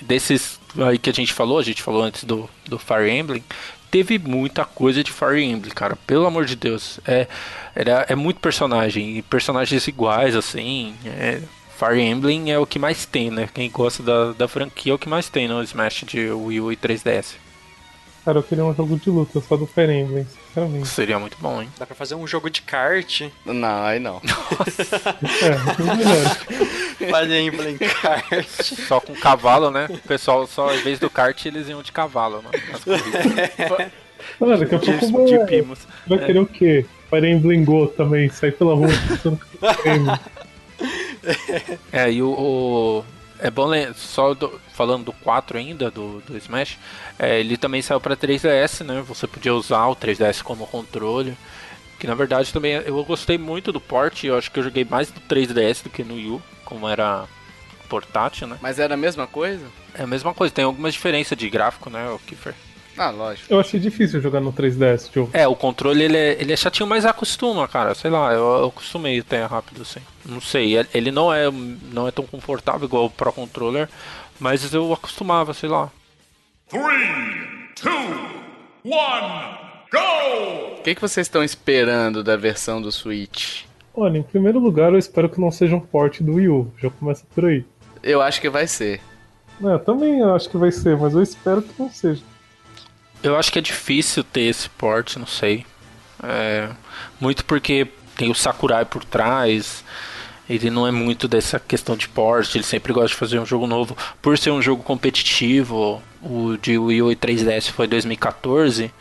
desses aí que a gente falou, a gente falou antes do, do Fire Emblem, teve muita coisa de Fire Emblem, cara, pelo amor de Deus. É, era, é muito personagem, e personagens iguais, assim. é- Fire Emblem é o que mais tem, né? Quem gosta da, da franquia é o que mais tem no Smash de Wii U e 3DS. Cara, eu queria um jogo de luta só do Fire Emblem, sinceramente. Seria muito bom, hein? Dá pra fazer um jogo de kart. Não, aí não. É, um melhor. Fire Emblem kart. Só com cavalo, né? O pessoal só, em vez do kart, eles iam de cavalo, né? Mano, daqui a pouco de, vai, de Pimos. vai querer o quê? Fire Emblem Go também, sair pela rua É, e o. o- é bom só do- falando do 4 ainda, do, do Smash, é, ele também saiu pra 3DS, né? Você podia usar o 3DS como controle. Que na verdade também eu gostei muito do port, eu acho que eu joguei mais do 3DS do que no Wii U, como era portátil, né? Mas era a mesma coisa? É a mesma coisa, tem algumas diferenças de gráfico, né, o Kiefer? Ah, lógico. Eu achei difícil jogar no 3DS, jogo. É, o controle ele é, ele é chatinho, mas acostuma, cara. Sei lá, eu, eu acostumei até rápido assim. Não sei, ele- não é, não é tão confortável igual o Pro Controller, mas eu acostumava, sei lá. Three, two, one, go! O que, que vocês estão esperando da versão do Switch? Olha, em primeiro lugar, eu espero que não seja um port do Wii U. Já começa por aí. Eu acho que vai ser. É, eu também acho que vai ser, mas eu espero que não seja. Eu acho que é difícil ter esse port, não sei. É, muito porque tem o Sakurai por trás. Ele não é muito dessa questão de porte, ele sempre gosta de fazer um jogo novo. Por ser um jogo competitivo, o de Wii U e 3DS foi 2014,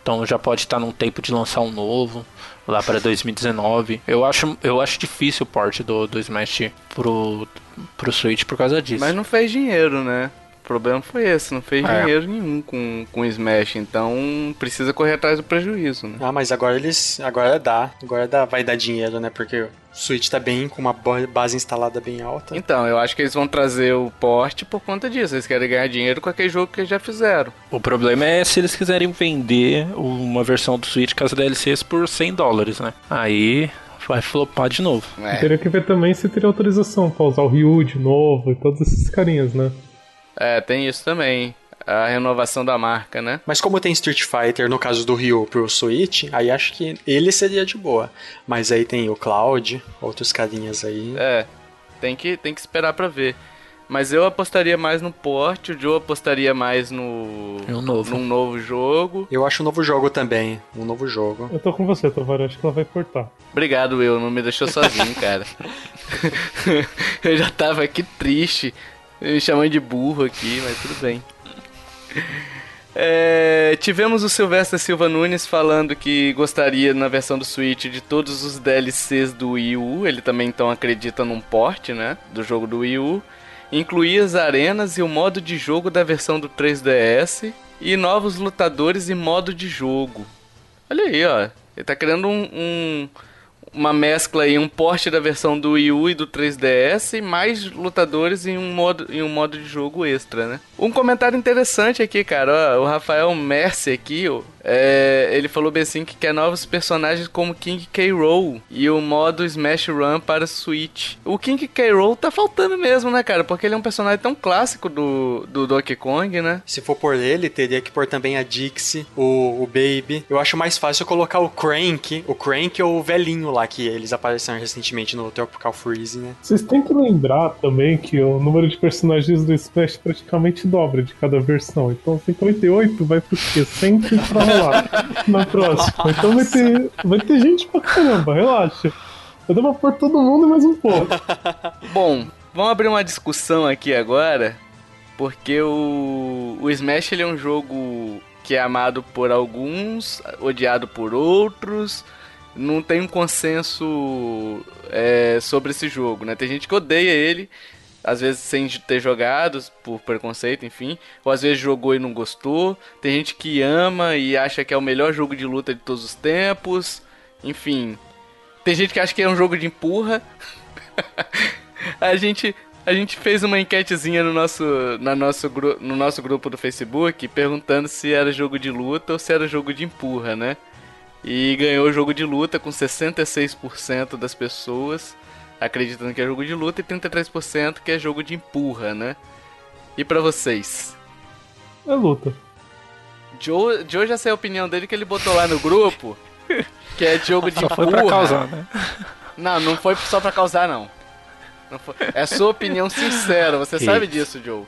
então já pode estar num tempo de lançar um novo lá para 2019. Eu acho, eu acho difícil o porte do, do Smash pro, pro Switch por causa disso. Mas não fez dinheiro, né? O problema foi esse, não fez É. dinheiro nenhum com, com o Smash, então precisa correr atrás do prejuízo, né? Ah, mas agora eles. Agora dá. Agora dá, vai dar dinheiro, né? Porque o Switch tá bem, com uma ba- base instalada bem alta. Então, eu acho que eles vão trazer o porte por conta disso. Eles querem ganhar dinheiro com aquele jogo que eles já fizeram. O problema é se eles quiserem vender uma versão do Switch com as DLCs por 100 dólares, né? Aí vai flopar de novo. É, Teria que ver também se teria autorização pra usar o Ryu de novo e todos esses carinhas, né? É, tem isso também. A renovação da marca, né? Mas como tem Street Fighter no caso do Ryu pro Switch, aí acho que ele seria de boa. Mas aí tem o Cloud, outros carinhas aí. É, tem que, tem que esperar pra ver. Mas eu apostaria mais no porte, o Joe apostaria mais no. Em um novo. num novo jogo. Eu acho um novo jogo também. Um novo jogo. Eu tô com você, Tovar, acho que ela vai cortar. Obrigado, eu, não me deixou sozinho, cara. eu já tava aqui triste, me chamando de burro aqui, mas tudo bem. É, tivemos o Sylvester Silva Nunes falando que gostaria na versão do Switch de todos os DLCs do Wii U. Ele também então acredita num porte, né, do jogo do Wii U. Incluir as arenas e o modo de jogo da versão do 3DS e novos lutadores e modo de jogo. Olha aí, ó. Ele tá criando um, um- uma mescla aí, um porte da versão do Wii U e do 3DS e mais lutadores em um modo, em um modo de jogo extra, né? Um comentário interessante aqui, cara. Ó, o Rafael Mercy aqui, ó, é, ele falou bem assim que quer novos personagens como King K. Rool e o modo Smash Run para Switch. O King K. Rool tá faltando mesmo, né, cara? Porque ele é um personagem tão clássico do, do Donkey Kong, né? Se for por ele, teria que pôr também a Dixie, o, o Baby. Eu acho mais fácil colocar o Crank, o Crank ou o velhinho lá, que eles apareceram recentemente no Tropical Freeze, né? Vocês têm que lembrar também que o número de personagens do Smash praticamente dobra de cada versão. Então 58 vai pro quê? 100 pra lá na próxima. Então vai ter, vai ter gente pra caramba, relaxa. Eu devo pôr todo mundo mais um pouco. Bom, vamos abrir uma discussão aqui agora, porque o, o Smash ele é um jogo que é amado por alguns, odiado por outros. Não tem um consenso é, sobre esse jogo, né? Tem gente que odeia ele, às vezes sem ter jogado, por preconceito, enfim. Ou às vezes jogou e não gostou. Tem gente que ama e acha que é o melhor jogo de luta de todos os tempos. Enfim, tem gente que acha que é um jogo de empurra. a gente a gente fez uma enquetezinha no nosso, na nosso, no nosso grupo do Facebook perguntando se era jogo de luta ou se era jogo de empurra, né? E ganhou o jogo de luta com 66% das pessoas acreditando que é jogo de luta e 33% que é jogo de empurra, né? E pra vocês? É luta. Joe, Joe já sei a opinião dele que ele botou lá no grupo, que é jogo de Só foi empurra. pra causar, né? Não, não foi só pra causar, não. Não foi- É sua opinião sincera, você Que sabe isso. disso, Joe.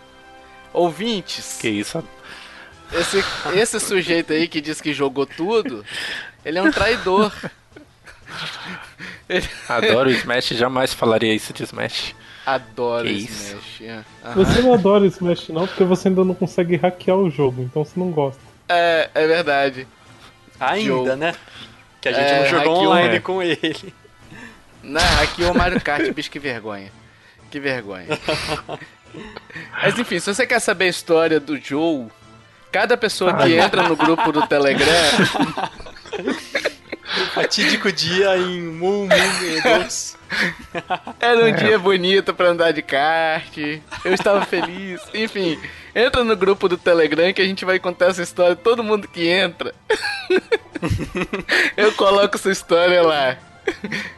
Ouvintes, Que isso? esse, esse sujeito aí que diz que jogou tudo, ele é um traidor. Ele Adoro o Smash, jamais falaria isso de Smash. adora Que Smash. é. Você não adora Smash não, porque você ainda não consegue hackear o jogo, então você não gosta. É, é verdade. Ainda, Jogo. né? Que a gente É, não jogou hackeou, online né? com ele. Não, aqui o Mario Kart, bicho, que vergonha. Que vergonha. Mas enfim, se você quer saber a história do Joe, cada pessoa que entra no grupo do Telegram Fatídico dia em Mu Mu Dois. Era um dia bonito pra andar de kart. Eu estava feliz. Enfim, entra no grupo do Telegram que a gente vai contar essa história. Todo mundo que entra. Eu coloco essa história lá.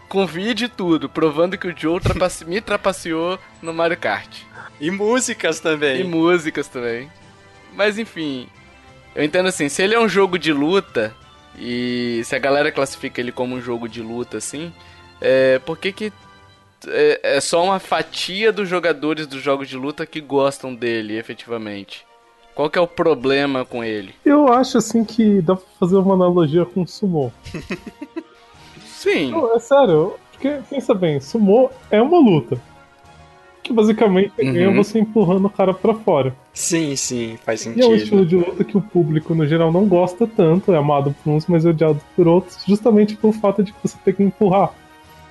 Com vídeo e tudo, provando que o Joe trapace- me trapaceou no Mario Kart. E músicas E também. músicas também. Mas enfim, eu entendo assim, se ele é um jogo de luta, e se a galera classifica ele como um jogo de luta assim, é, por que que é, é só uma fatia dos jogadores dos jogos de luta que gostam dele, efetivamente? Qual que é o problema com ele? Eu acho assim que dá pra fazer uma analogia com o Sumo. Sim, Não, é sério. Porque, pensa bem, sumô é uma luta. Que basicamente Uhum. é você empurrando o cara pra fora. Sim, sim, faz E é um sentido. estilo de luta que o público, no geral, não gosta tanto, é amado por uns, mas é odiado por outros, justamente pelo fato de que você tem que empurrar.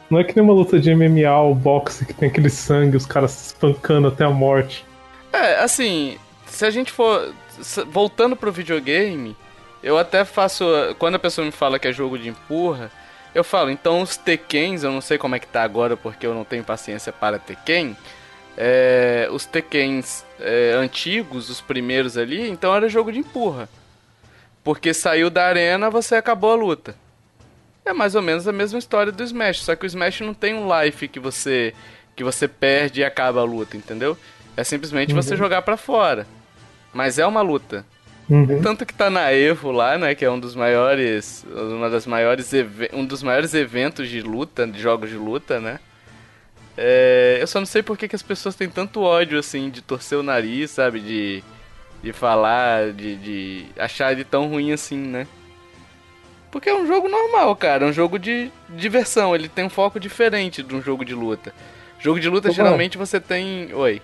Não é que nem uma luta de MMA ou boxe que tem aquele sangue, os caras se espancando até a morte. É, assim, se a gente for. Voltando pro videogame, eu até faço. Quando a pessoa me fala que é jogo de empurra, eu falo, então os Tekkens, eu não sei como é que tá agora porque eu não tenho paciência para Tekken. É, os Tekkens é, antigos, os primeiros ali, então era jogo de empurra. Porque saiu da arena, você acabou a luta. É mais ou menos a mesma história do Smash, só que o Smash não tem um life que você que você perde e acaba a luta, entendeu? É simplesmente você jogar pra fora. Mas é uma luta. Uhum. Tanto que tá na Evo lá, né, que é um dos maiores, uma das maiores um dos maiores eventos de luta, de jogos de luta, né? É, eu só não sei por que, que as pessoas têm tanto ódio assim de torcer o nariz, sabe, de de falar, de, de achar ele tão ruim assim, né? Porque é um jogo normal, cara. É um jogo de diversão. Ele tem um foco diferente de um jogo de luta. Jogo de luta, Ô, geralmente, você tem. Oi.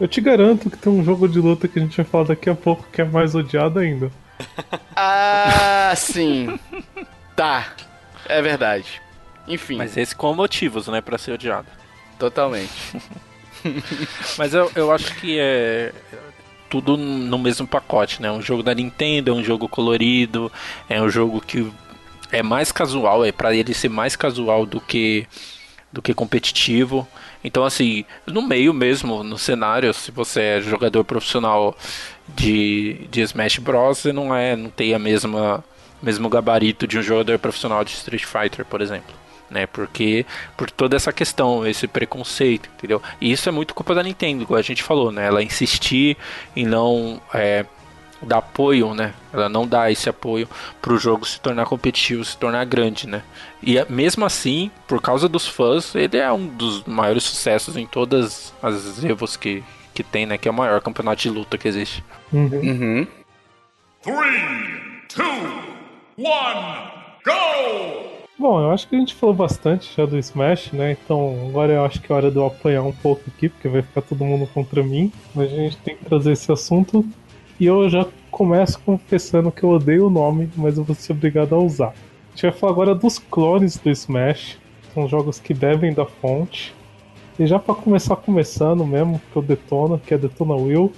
Eu te garanto que tem um jogo de luta que a gente vai falar daqui a pouco que é mais odiado ainda. Ah, sim. tá. É verdade. Enfim, Mas esse com motivos, né, pra ser odiado. Totalmente. Mas eu, eu acho que é tudo no mesmo pacote, né? Um jogo da Nintendo, é um jogo colorido, é um jogo que é mais casual, é para ele ser mais casual do que do que competitivo. Então assim, no meio mesmo, no cenário, se você é jogador profissional de, de Smash Bros, você não é, não tem a mesma mesmo gabarito de um jogador profissional de Street Fighter, por exemplo né? Porque por toda essa questão, esse preconceito, entendeu? E isso é muito culpa da Nintendo, igual a gente falou, né? Ela insistir em não é, dar apoio, né? Ela não dá esse apoio para o jogo se tornar competitivo, se tornar grande, né? E mesmo assim, por causa dos fãs, ele é um dos maiores sucessos em todas as evos que que tem, né? Que é o maior campeonato de luta que existe. Uhum. Three, two, one, go! Bom, eu acho que a gente falou bastante já do Smash, né? Então agora eu acho que é hora de eu apanhar um pouco aqui, porque vai ficar todo mundo contra mim. Mas a gente tem que trazer esse assunto. E eu já começo confessando que eu odeio o nome, mas eu vou ser obrigado a usar. A gente vai falar agora dos clones do Smash. São jogos que devem da fonte. E já pra começar começando mesmo, que eu detono, que é Detona Will.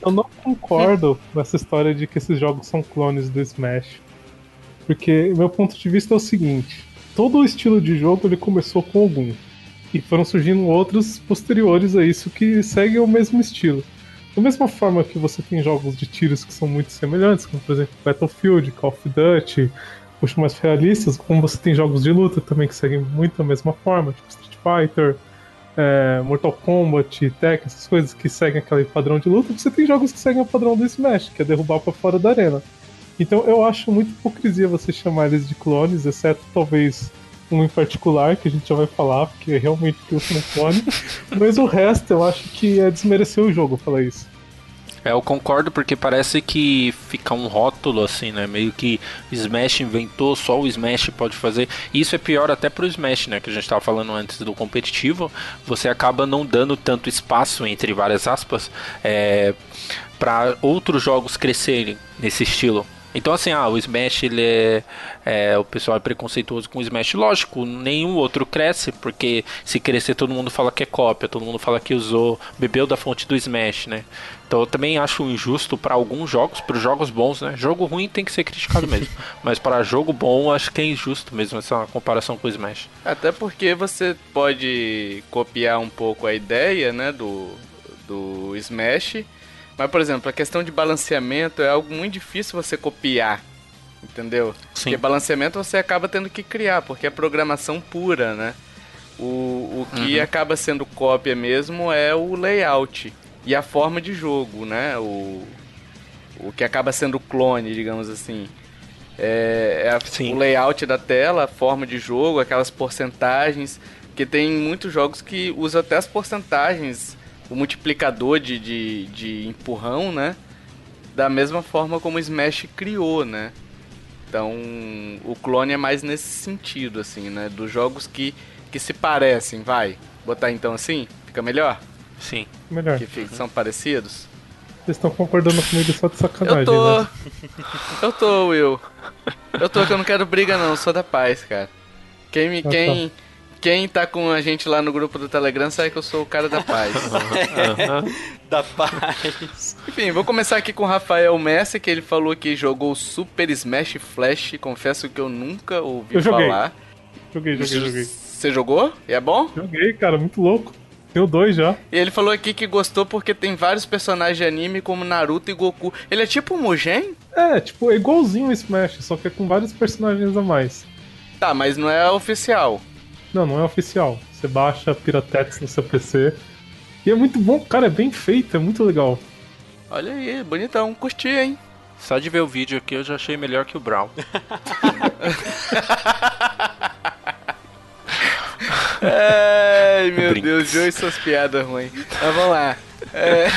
Eu não concordo nessa história de que esses jogos são clones do Smash. Porque meu ponto de vista é o seguinte: todo o estilo de jogo ele começou com algum. E foram surgindo outros posteriores a isso que seguem o mesmo estilo. Da mesma forma que você tem jogos de tiros que são muito semelhantes, como por exemplo Battlefield, Call of Duty, os mais realistas, como você tem jogos de luta também que seguem muito a mesma forma, tipo Street Fighter, é, Mortal Kombat, Tekken, essas coisas que seguem aquele padrão de luta, você tem jogos que seguem o padrão do Smash, que é derrubar pra fora da arena. Então eu acho muito hipocrisia você chamar eles de clones, exceto talvez um em particular, que a gente já vai falar, porque realmente aquilo foi um clone. Mas o resto eu acho que é desmerecer o jogo falar isso. É, eu concordo porque parece que fica um rótulo assim, né? Meio que Smash inventou, só o Smash pode fazer. E isso é pior até pro Smash, né? Que a gente tava falando antes do competitivo. Você acaba não dando tanto espaço, entre várias aspas, é, para outros jogos crescerem nesse estilo. Então assim, ah, o Smash ele é, é, o pessoal é preconceituoso com o Smash, lógico, nenhum outro cresce, porque se crescer todo mundo fala que é cópia, todo mundo fala que usou, bebeu da fonte do Smash, né? Então eu também acho injusto para alguns jogos, para jogos bons, né? Jogo ruim tem que ser criticado mesmo, mas para jogo bom acho que é injusto mesmo essa comparação com o Smash. Até porque você pode copiar um pouco a ideia, né, do, do Smash. Mas, por exemplo, a questão de balanceamento é algo muito difícil você copiar. Entendeu? Sim. Porque balanceamento você acaba tendo que criar, porque é programação pura, né? O, o que acaba sendo cópia mesmo é o layout e a forma de jogo, né? O, o que acaba sendo clone, digamos assim. É, é a- o layout da tela, a forma de jogo, aquelas porcentagens. Que tem muitos jogos que usam até as porcentagens, o multiplicador de, de, de empurrão, né? Da mesma forma como o Smash criou, né? Então, o clone é mais nesse sentido, assim, né? Dos jogos que, que se parecem, vai. Botar então assim? Fica melhor? Sim. Melhor. Que fi- são parecidos? Vocês estão concordando comigo só de sacanagem, Eu tô. né? Eu tô, Will. Eu tô que eu não quero briga não, sou da paz, cara. Quem me. Ah, tá. Quem, tá com a gente lá no grupo do Telegram sabe que eu sou o cara da paz. Da paz. Enfim, vou começar aqui com o Rafael Messi, que ele falou que jogou Super Smash Flash. Confesso que eu nunca ouvi Eu joguei. falar. Joguei, joguei, joguei. Você jogou? E é bom? Joguei, cara, muito louco. Tenho dois já. E ele falou aqui que gostou porque tem vários personagens de anime como Naruto e Goku. Ele é tipo um Mugen? É, tipo, é igualzinho o Smash, só que é com vários personagens a mais. Tá, mas não é oficial. Não, não é oficial. Você baixa Piratex no seu PC. E é muito bom, cara, é bem feito, é muito legal. Olha aí, bonitão. Curti, hein? Só de ver o vídeo aqui eu já achei melhor que o Brown. Ai, meu Brinks. Deus, Joe e suas piadas ruins. Mas vamos lá. É...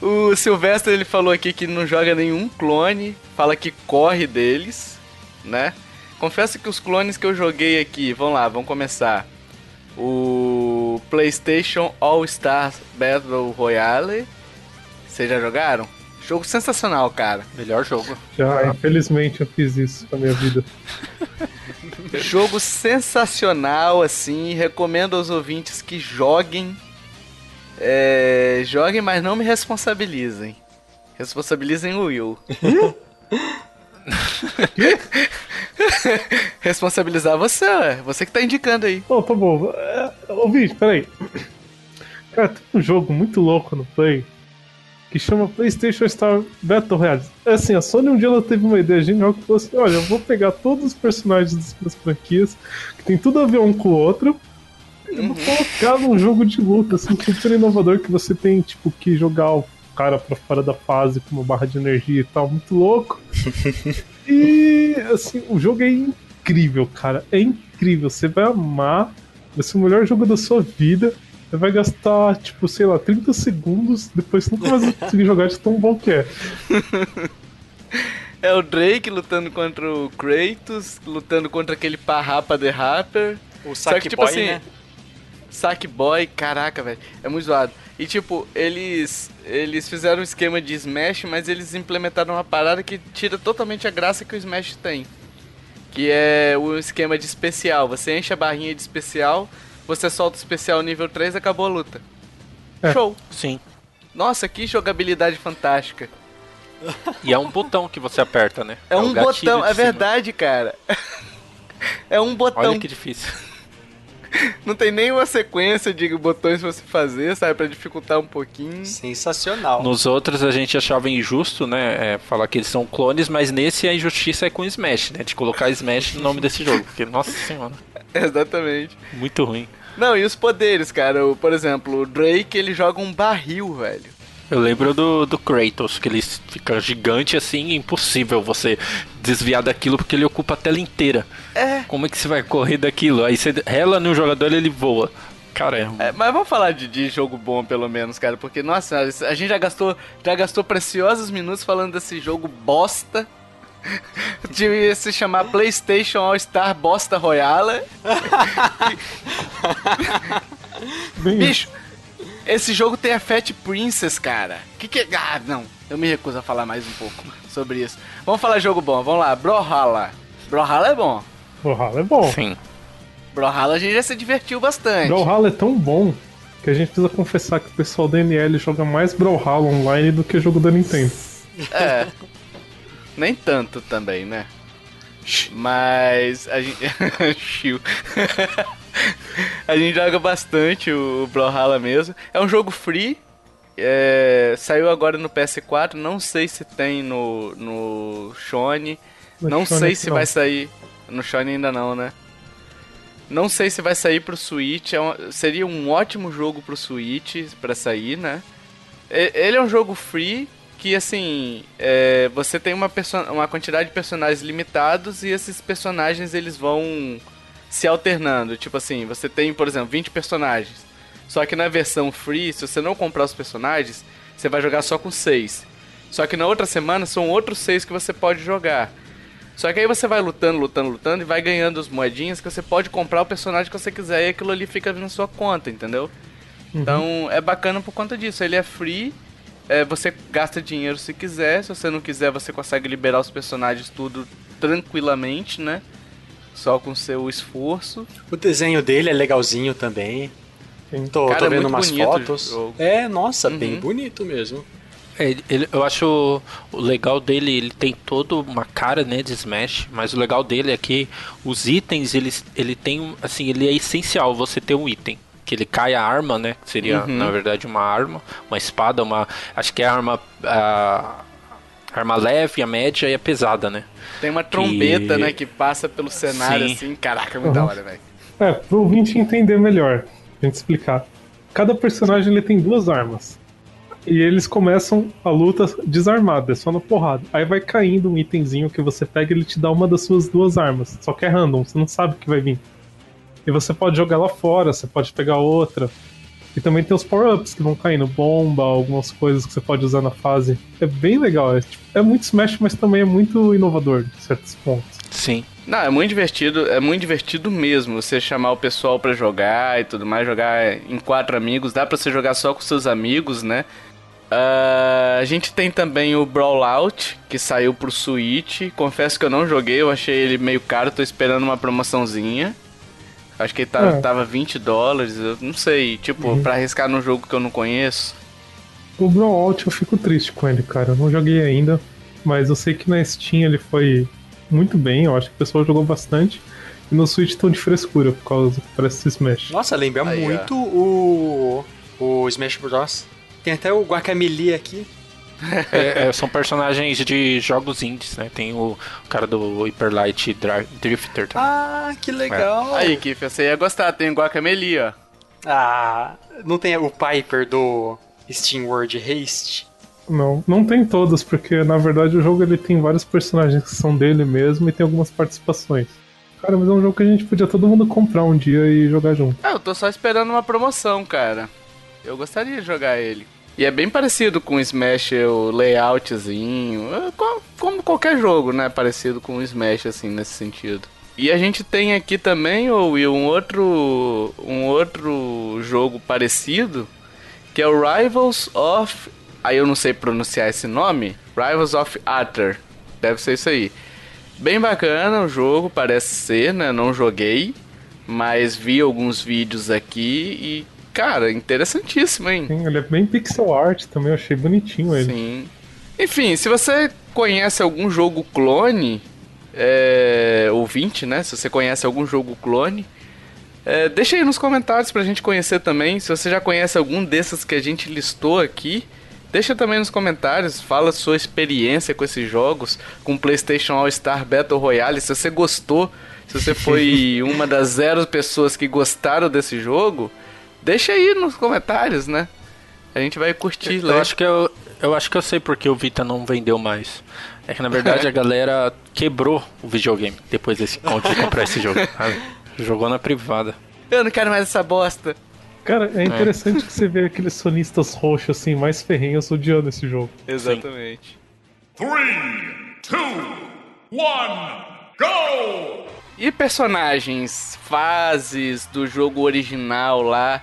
o Silvestre ele falou aqui que não joga nenhum clone, fala que corre deles, né? Confesso que os clones que eu joguei aqui, vamos lá, vamos começar. O PlayStation All Stars Battle Royale. Vocês já jogaram? Jogo sensacional, cara. Melhor jogo. Já, infelizmente, eu fiz isso na minha vida. Jogo sensacional, assim. Recomendo aos ouvintes que joguem. É, joguem, mas não me responsabilizem. Responsabilizem o Will. Responsabilizar você, ué. Você que tá indicando aí. Ô, tá bom. É, Ô, Vídeo, peraí. Cara, tem um jogo muito louco no Play que chama PlayStation Star Battle Royale. É assim, a Sony um dia ela teve uma ideia genial que falou assim: olha, eu vou pegar todos os personagens das franquias, que tem tudo a ver um com o outro, e eu vou colocar num jogo de luta, assim, super inovador, que você tem, tipo, que jogar o cara pra fora da fase com uma barra de energia e tal, muito louco. E, assim, o jogo é incrível, cara. É incrível. Você vai amar. Vai ser o melhor jogo da sua vida. Você vai gastar, tipo, sei lá, 30 segundos. Depois você nunca mais vai conseguir jogar de tão bom que é. É o Drake lutando contra o Kratos, lutando contra aquele Parrapa The Rapper. O Só que, tipo Sackboy, assim, né? Sackboy, caraca, velho, é muito zoado. E tipo, eles eles fizeram um esquema de Smash, mas eles implementaram uma parada que tira totalmente a graça que o Smash tem. Que é o esquema de especial. Você enche a barrinha de especial, você solta o especial nível 3 acabou a luta. É. Show! Sim. Nossa, que jogabilidade fantástica. E é um botão que você aperta, né? É, o um botão, é cima. verdade, cara. é um botão. Olha que difícil. Não tem nenhuma sequência de botões pra você fazer, sabe? Pra dificultar um pouquinho. Sensacional. Nos outros a gente achava injusto, né? é, falar que eles são clones, mas nesse a injustiça é com Smash, né? De colocar Smash no nome desse jogo. Porque, nossa senhora, Exatamente. muito ruim. Não, e os poderes, cara? O, por exemplo, o Drake, ele joga um barril, velho. Eu lembro do, do Kratos, que ele fica gigante assim, impossível você desviar daquilo porque ele ocupa a tela inteira. É. Como é que você vai correr daquilo? Aí você rela no jogador e ele voa. Cara, é... É, mas vamos falar de, de jogo bom, pelo menos, cara, porque, nossa, a gente já gastou, já gastou preciosos minutos falando desse jogo bosta. De se chamar PlayStation All Star Bosta Royale. Bicho, esse jogo tem a Fat Princess, cara. Que que Ah, não. Eu me recuso a falar mais um pouco sobre isso. Vamos falar jogo bom. Vamos lá. Brawlhalla. Brawlhalla é bom. Brawlhalla é bom. Sim. Brawlhalla a gente já se divertiu bastante. Brawlhalla é tão bom que a gente precisa confessar que o pessoal da NL joga mais Brawlhalla online do que jogo da Nintendo. É. Nem tanto também, né? Mas a gente. Chiu. a gente joga bastante o Brawlhalla mesmo. É um jogo free. é, Saiu agora no PS4. Não sei se tem no, no Shone. No não Shone sei se não. vai sair. No Shone ainda não, né? Não sei se vai sair pro Switch. É um- seria um ótimo jogo pro Switch pra sair, né? Ele é um jogo free que, assim, é, você tem uma, perso- uma quantidade de personagens limitados e esses personagens eles vão se alternando. Tipo assim, você tem, por exemplo, 20 personagens. Só que na versão free, se você não comprar os personagens, você vai jogar só com 6. Só que na outra semana são outros seis que você pode jogar. Só que aí você vai lutando, lutando, lutando e vai ganhando as moedinhas que você pode comprar o personagem que você quiser e aquilo ali fica na sua conta, entendeu? Então é bacana por conta disso. Ele é free, é, você gasta dinheiro se quiser, se você não quiser você consegue liberar os personagens tudo tranquilamente, né? Só com seu esforço. O desenho dele é legalzinho também. Tô, Cara, tô é vendo muito umas bonito fotos. jogo. É, nossa, bem Uhum. bonito mesmo. É, ele- ele- eu acho o legal dele, ele tem toda uma cara, né, de Smash, mas o legal dele é que os itens, eles, ele tem, assim, ele é essencial você ter um item. Que ele cai a arma, né, que seria, Uhum. na verdade, uma arma, uma espada, uma, acho que é a arma, a, arma leve, a média e a pesada, né. Tem uma trombeta, Que- né, que passa pelo cenário Sim. assim. Caraca, muito da Uhum. hora, velho. É, pro ouvinte entender melhor, a gente explicar. Cada personagem ele tem duas armas. E eles começam a luta desarmada, é só na porrada. Aí vai caindo um itemzinho que você pega e ele te dá uma das suas duas armas. Só que é random, você não sabe o que vai vir. E você pode jogar lá fora, você pode pegar outra. E também tem os power-ups que vão caindo, bomba, algumas coisas que você pode usar na fase. É bem legal, é, tipo, é muito Smash, mas também é muito inovador em certos pontos. Sim. Não, é muito divertido, é muito divertido mesmo você chamar o pessoal pra jogar e tudo mais, jogar em quatro amigos, dá pra você jogar só com seus amigos, né? Ah, a gente tem também o Brawlout, que saiu pro Switch. Confesso que eu não joguei, eu achei ele meio caro, tô esperando uma promoçãozinha. Acho que ele tava, É. tava 20 dólares, eu não sei, tipo, pra arriscar num jogo que eu não conheço. O Brawlout eu fico triste com ele, cara. Eu não joguei ainda, mas eu sei que na Steam ele foi muito bem. Eu acho que o pessoal jogou bastante. E no Switch estão de frescura por causa que parece Smash. Nossa, lembra Aí, muito o, o Smash Bros. Tem até o Guacamelee aqui. É, é, são personagens de jogos indies, né, tem o, cara do Hyper Light Dri- Drifter também. Ah, que legal. Aí, Kiff, você ia gostar, tem o Guacamelee, ó. Ah, não tem o Piper do Steam World Haste? Não, não tem todos, porque na verdade o jogo ele tem vários personagens que são dele mesmo e tem algumas participações. Cara, mas é um jogo que a gente podia todo mundo comprar um dia e jogar junto. Ah, eu tô só esperando uma promoção, cara. Eu gostaria de jogar ele. E é bem parecido com Smash, o layoutzinho. é co- Como qualquer jogo, né? Parecido com Smash, assim, nesse sentido. E a gente tem aqui também, ô Will, um outro, um outro jogo parecido, que é o Rivals of... Aí eu não sei pronunciar esse nome. Rivals of Aether. Deve ser isso aí. Bem bacana o jogo, parece ser, né? Não joguei, mas vi alguns vídeos aqui e, cara, interessantíssimo, hein? Sim, ele é bem pixel art também, eu achei bonitinho ele. Sim. Enfim, se você conhece algum jogo clone, é, ouvinte, né? Se você conhece algum jogo clone, é, deixa aí nos comentários pra gente conhecer também. Se você já conhece algum desses que a gente listou aqui, deixa também nos comentários. Fala sua experiência com esses jogos, com PlayStation All Star Battle Royale. Se você gostou, se você foi uma das zero pessoas que gostaram desse jogo, deixa aí nos comentários, né? A gente vai curtir Eu ler. acho que eu, eu acho que eu sei porque o Vita não vendeu mais. É que na verdade a galera quebrou o videogame depois desse conto de comprar esse jogo. sabe? Jogou na privada. Eu não quero mais essa bosta. Cara, é interessante que você vê aqueles sonistas roxos assim, mais ferrenhos odiando esse jogo. Exatamente. Three, two, one, go! E personagens, fases do jogo original lá,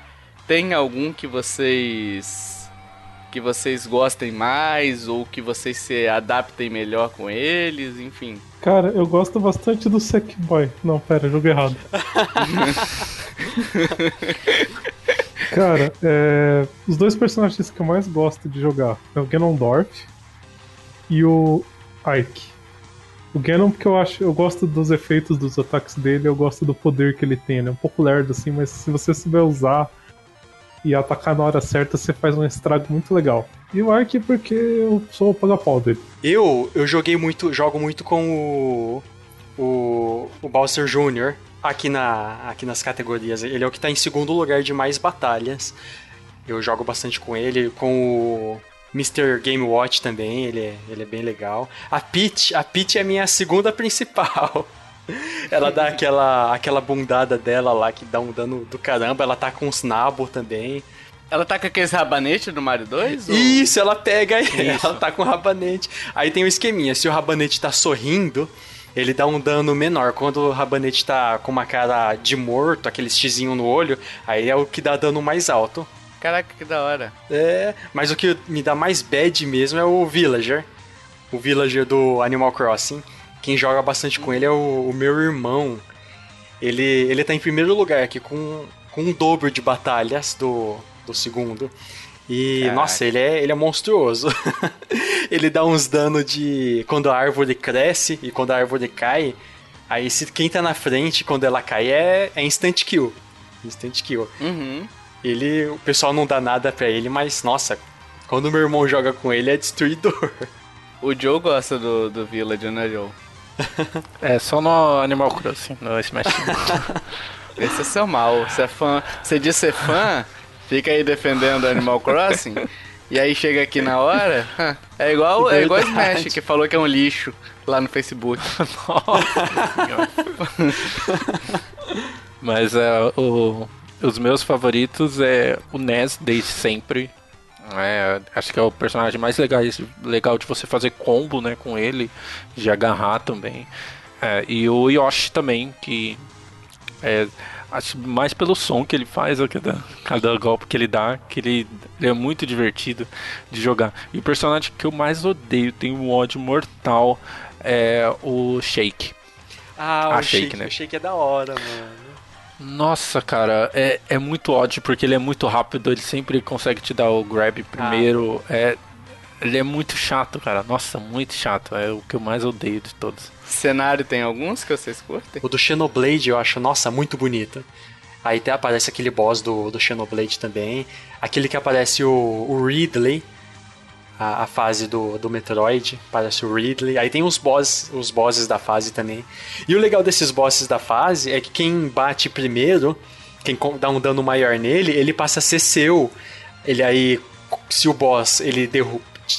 tem algum que vocês que vocês gostem mais ou que vocês se adaptem melhor com eles, enfim. Cara, eu gosto bastante do Sackboy. Não, pera, joguei errado. Cara, é, os dois personagens que eu mais gosto de jogar é o Ganondorf e o Ike. O Ganon, porque eu acho, eu gosto dos efeitos dos ataques dele, eu gosto do poder que ele tem. Ele é um pouco lerdo assim, mas se você souber usar e atacar na hora certa, você faz um estrago muito legal. E o Ike porque eu sou o paga-pau dele. Eu, eu joguei muito, jogo muito com o, o, o Bowser Jr. aqui, na, aqui nas categorias. Ele é o que tá em segundo lugar de mais batalhas. Eu jogo bastante com ele, com o Mr. Game Watch também, ele é, ele é bem legal. A Peach, a Peach é a minha segunda principal. Ela dá aquela, aquela bundada dela lá que dá um dano do caramba. Ela tá com os nabos também. Ela tá com aqueles rabanetes do Mario 2? ou- Isso, ela pega, ela tá com o rabanete. Aí tem um esqueminha, se o rabanete tá sorrindo, ele dá um dano menor. Quando o rabanete tá com uma cara de morto, aquele xizinho no olho, aí é o que dá dano mais alto. Caraca, que da hora. É, mas o que me dá mais bad mesmo é o Villager. O Villager do Animal Crossing. Quem joga bastante com ele é o, o meu irmão. Ele, ele tá em primeiro lugar aqui com, com um dobro de batalhas do, do segundo. E, Caraca. nossa, ele é, ele é monstruoso. ele dá uns danos de. Quando a árvore cresce e quando a árvore cai. Aí, se quem tá na frente, quando ela cai, é, é instant kill. Instant kill. Uhum. Ele, o pessoal não dá nada pra ele, mas nossa, quando meu irmão joga com ele é destruidor. O Joe gosta do, do Village, né, Joe? É, só no Animal Crossing, no Smash. Esse é seu mal. Você é fã. Você diz ser fã, fica aí defendendo Animal Crossing. E aí chega aqui na hora. É igual, é igual. Smash, que falou que é um lixo lá no Facebook. Mas é, o- os meus favoritos é o Ness desde sempre. É, acho que é o personagem mais legal, legal de você fazer combo né, com ele, de agarrar também. É, e o Yoshi também, que é, acho mais pelo som que ele faz, cada, cada golpe que ele dá, que ele, ele é muito divertido de jogar. E o personagem que eu mais odeio, tem um ódio mortal, é o Shake. Ah, Ah, o shake, shake, né? o shake é da hora, mano. Nossa, cara, é, é muito ódio porque ele é muito rápido, ele sempre consegue te dar o grab primeiro. É, ele é muito chato, cara. Nossa, muito chato. É o que eu mais odeio de todos. Cenário tem alguns que vocês curtem? O do Xenoblade eu acho, nossa, muito bonito. Aí até aparece aquele boss do, do Xenoblade também. Aquele que aparece o, o Ridley, a, a fase do, do Metroid, parece o Ridley. Aí tem os boss, os bosses da fase também. E o legal desses bosses da fase é que quem bate primeiro, quem dá um dano maior nele, ele passa a ser seu. Ele aí, se o boss ele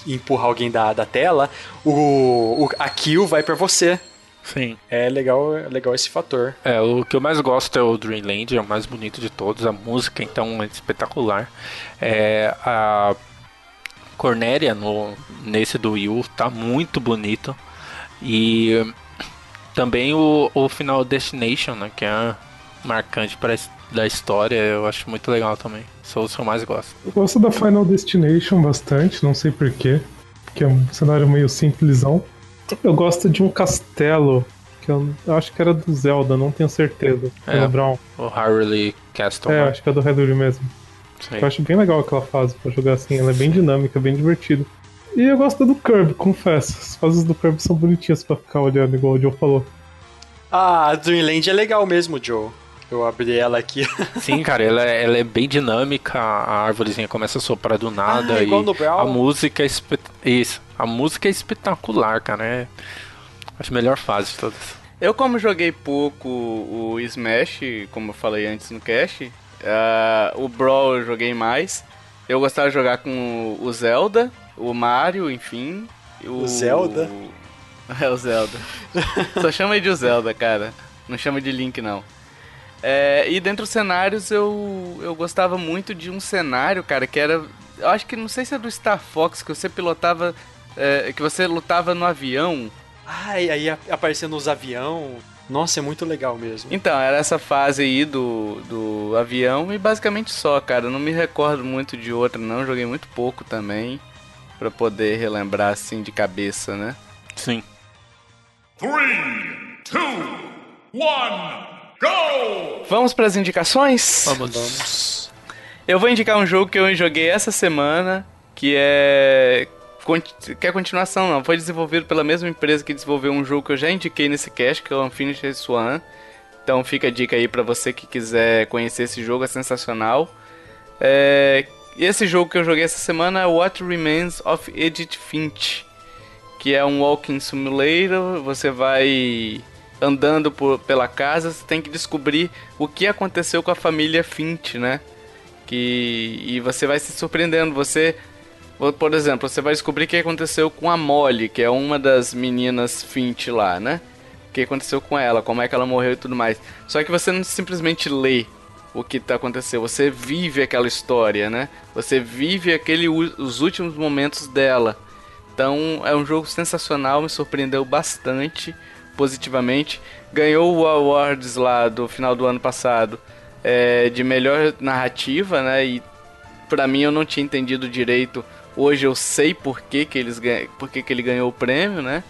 empurra alguém da, da tela, o, o, a kill vai pra você. Sim. É legal, é legal esse fator. É, o que eu mais gosto é o Dreamland, é o mais bonito de todos. A música, então, é espetacular. É, a Cornélia no, nesse do Wii U tá muito bonito. E também o, o final Destination, né, que é marcante para da história, eu acho muito legal também. Sou o que eu mais gosto. Eu gosto da Final Destination bastante, não sei porquê. Que é um cenário meio simplesão. Eu gosto de um castelo, que eu, eu acho que era do Zelda, não tenho certeza. É. Pelo Brown. O Hyrule Castle. É, né? acho que é do Hyrule mesmo. Eu acho bem legal aquela fase pra jogar assim, ela é bem dinâmica, bem divertida. E eu gosto do Kirby, confesso. As fases do Kirby são bonitinhas pra ficar olhando, igual o Joe falou. Ah, a Dreamland é legal mesmo, Joe. Eu abri ela aqui. Sim, cara, ela, é- ela é bem dinâmica, a árvorezinha começa a soprar do nada Ah, igual e no Brawl. a música é espe- isso, a música é espetacular, cara, é acho a melhor fase de todas. Eu, como joguei pouco o Smash, como eu falei antes no cast, ah, o Brawl eu joguei mais. Eu gostava de jogar com o Zelda, o Mario, enfim. O Zelda? É o Zelda. Só chama ele de o Zelda, cara. Não chama de Link, não. É, e dentre os cenários, eu, eu gostava muito de um cenário, cara, que era. Eu acho que não sei se é do Star Fox, que você pilotava. é, que você lutava no avião. Ai, aí aparecendo os avião. Nossa, é muito legal mesmo. Então, era essa fase aí do, do avião e basicamente só, cara. Eu não me recordo muito de outra, não. Joguei muito pouco também. Pra poder relembrar assim de cabeça, né? Sim. Three, two, one, go! Vamos pras indicações? Vamos. Vamos. Eu vou indicar um jogo que eu joguei essa semana, que é. Que é continuação, não. Foi desenvolvido pela mesma empresa que desenvolveu um jogo que eu já indiquei nesse cast, que é o Unfinished Swan. Então fica a dica aí pra você que quiser conhecer esse jogo, é sensacional. É, esse jogo que eu joguei essa semana é What Remains of Edith Finch, que é um walking simulator. Você vai andando por, pela casa, você tem que descobrir o que aconteceu com a família Finch, né? Que e você vai se surpreendendo. Você, por exemplo, você vai descobrir o que aconteceu com a Molly, que é uma das meninas Finch lá, né? O que aconteceu com ela, como é que ela morreu e tudo mais. Só que você não simplesmente lê o que tá acontecendo. Você vive aquela história, né? Você vive aquele, os últimos momentos dela. Então é um jogo sensacional, me surpreendeu bastante positivamente. Ganhou o awards lá do final do ano passado é, de melhor narrativa, né? E pra mim eu não tinha entendido direito. Hoje eu sei por que, que, eles, por que, que ele ganhou o prêmio, né?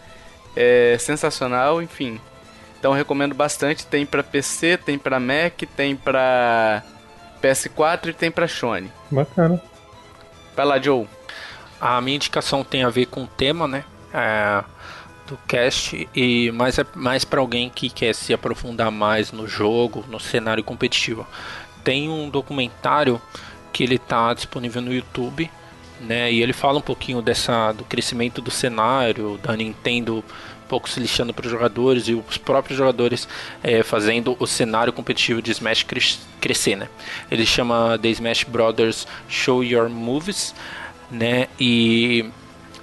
É sensacional, enfim. Então recomendo bastante. Tem para PC, tem para Mac, tem para PS4 e tem para Sony. Bacana. Vai lá, Joe. A minha indicação tem a ver com o tema, né? É, do cast e mais é mais para alguém que quer se aprofundar mais no jogo, no cenário competitivo. Tem um documentário que ele tá disponível no YouTube, né? E ele fala um pouquinho dessa do crescimento do cenário da Nintendo pouco se lixando para os jogadores e os próprios jogadores é, fazendo o cenário competitivo de Smash crescer, né? Ele chama The Smash Brothers Show Your Moves, né? E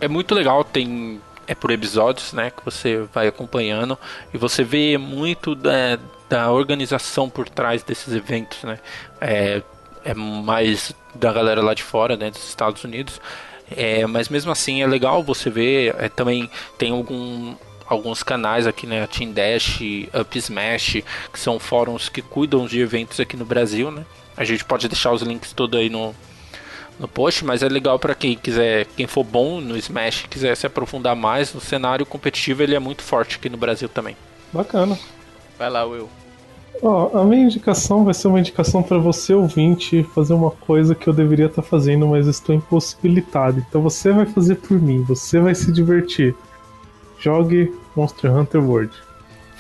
é muito legal, tem é por episódios, né? Que você vai acompanhando e você vê muito da, da organização por trás desses eventos, né? É, é mais da galera lá de fora, né, dos Estados Unidos. É, mas mesmo assim é legal você ver. É, também tem algum, alguns canais aqui, né? Team Dash, Up Smash, que são fóruns que cuidam de eventos aqui no Brasil, né? A gente pode deixar os links todos aí no, no post, mas é legal para quem quiser, quem for bom no Smash, quiser se aprofundar mais no cenário competitivo, ele é muito forte aqui no Brasil também. Bacana. Vai lá, Will. Ó, a minha indicação vai ser uma indicação para você ouvinte fazer uma coisa que eu deveria estar tá fazendo, mas estou impossibilitado. Então você vai fazer por mim, você vai se divertir. Jogue Monster Hunter World.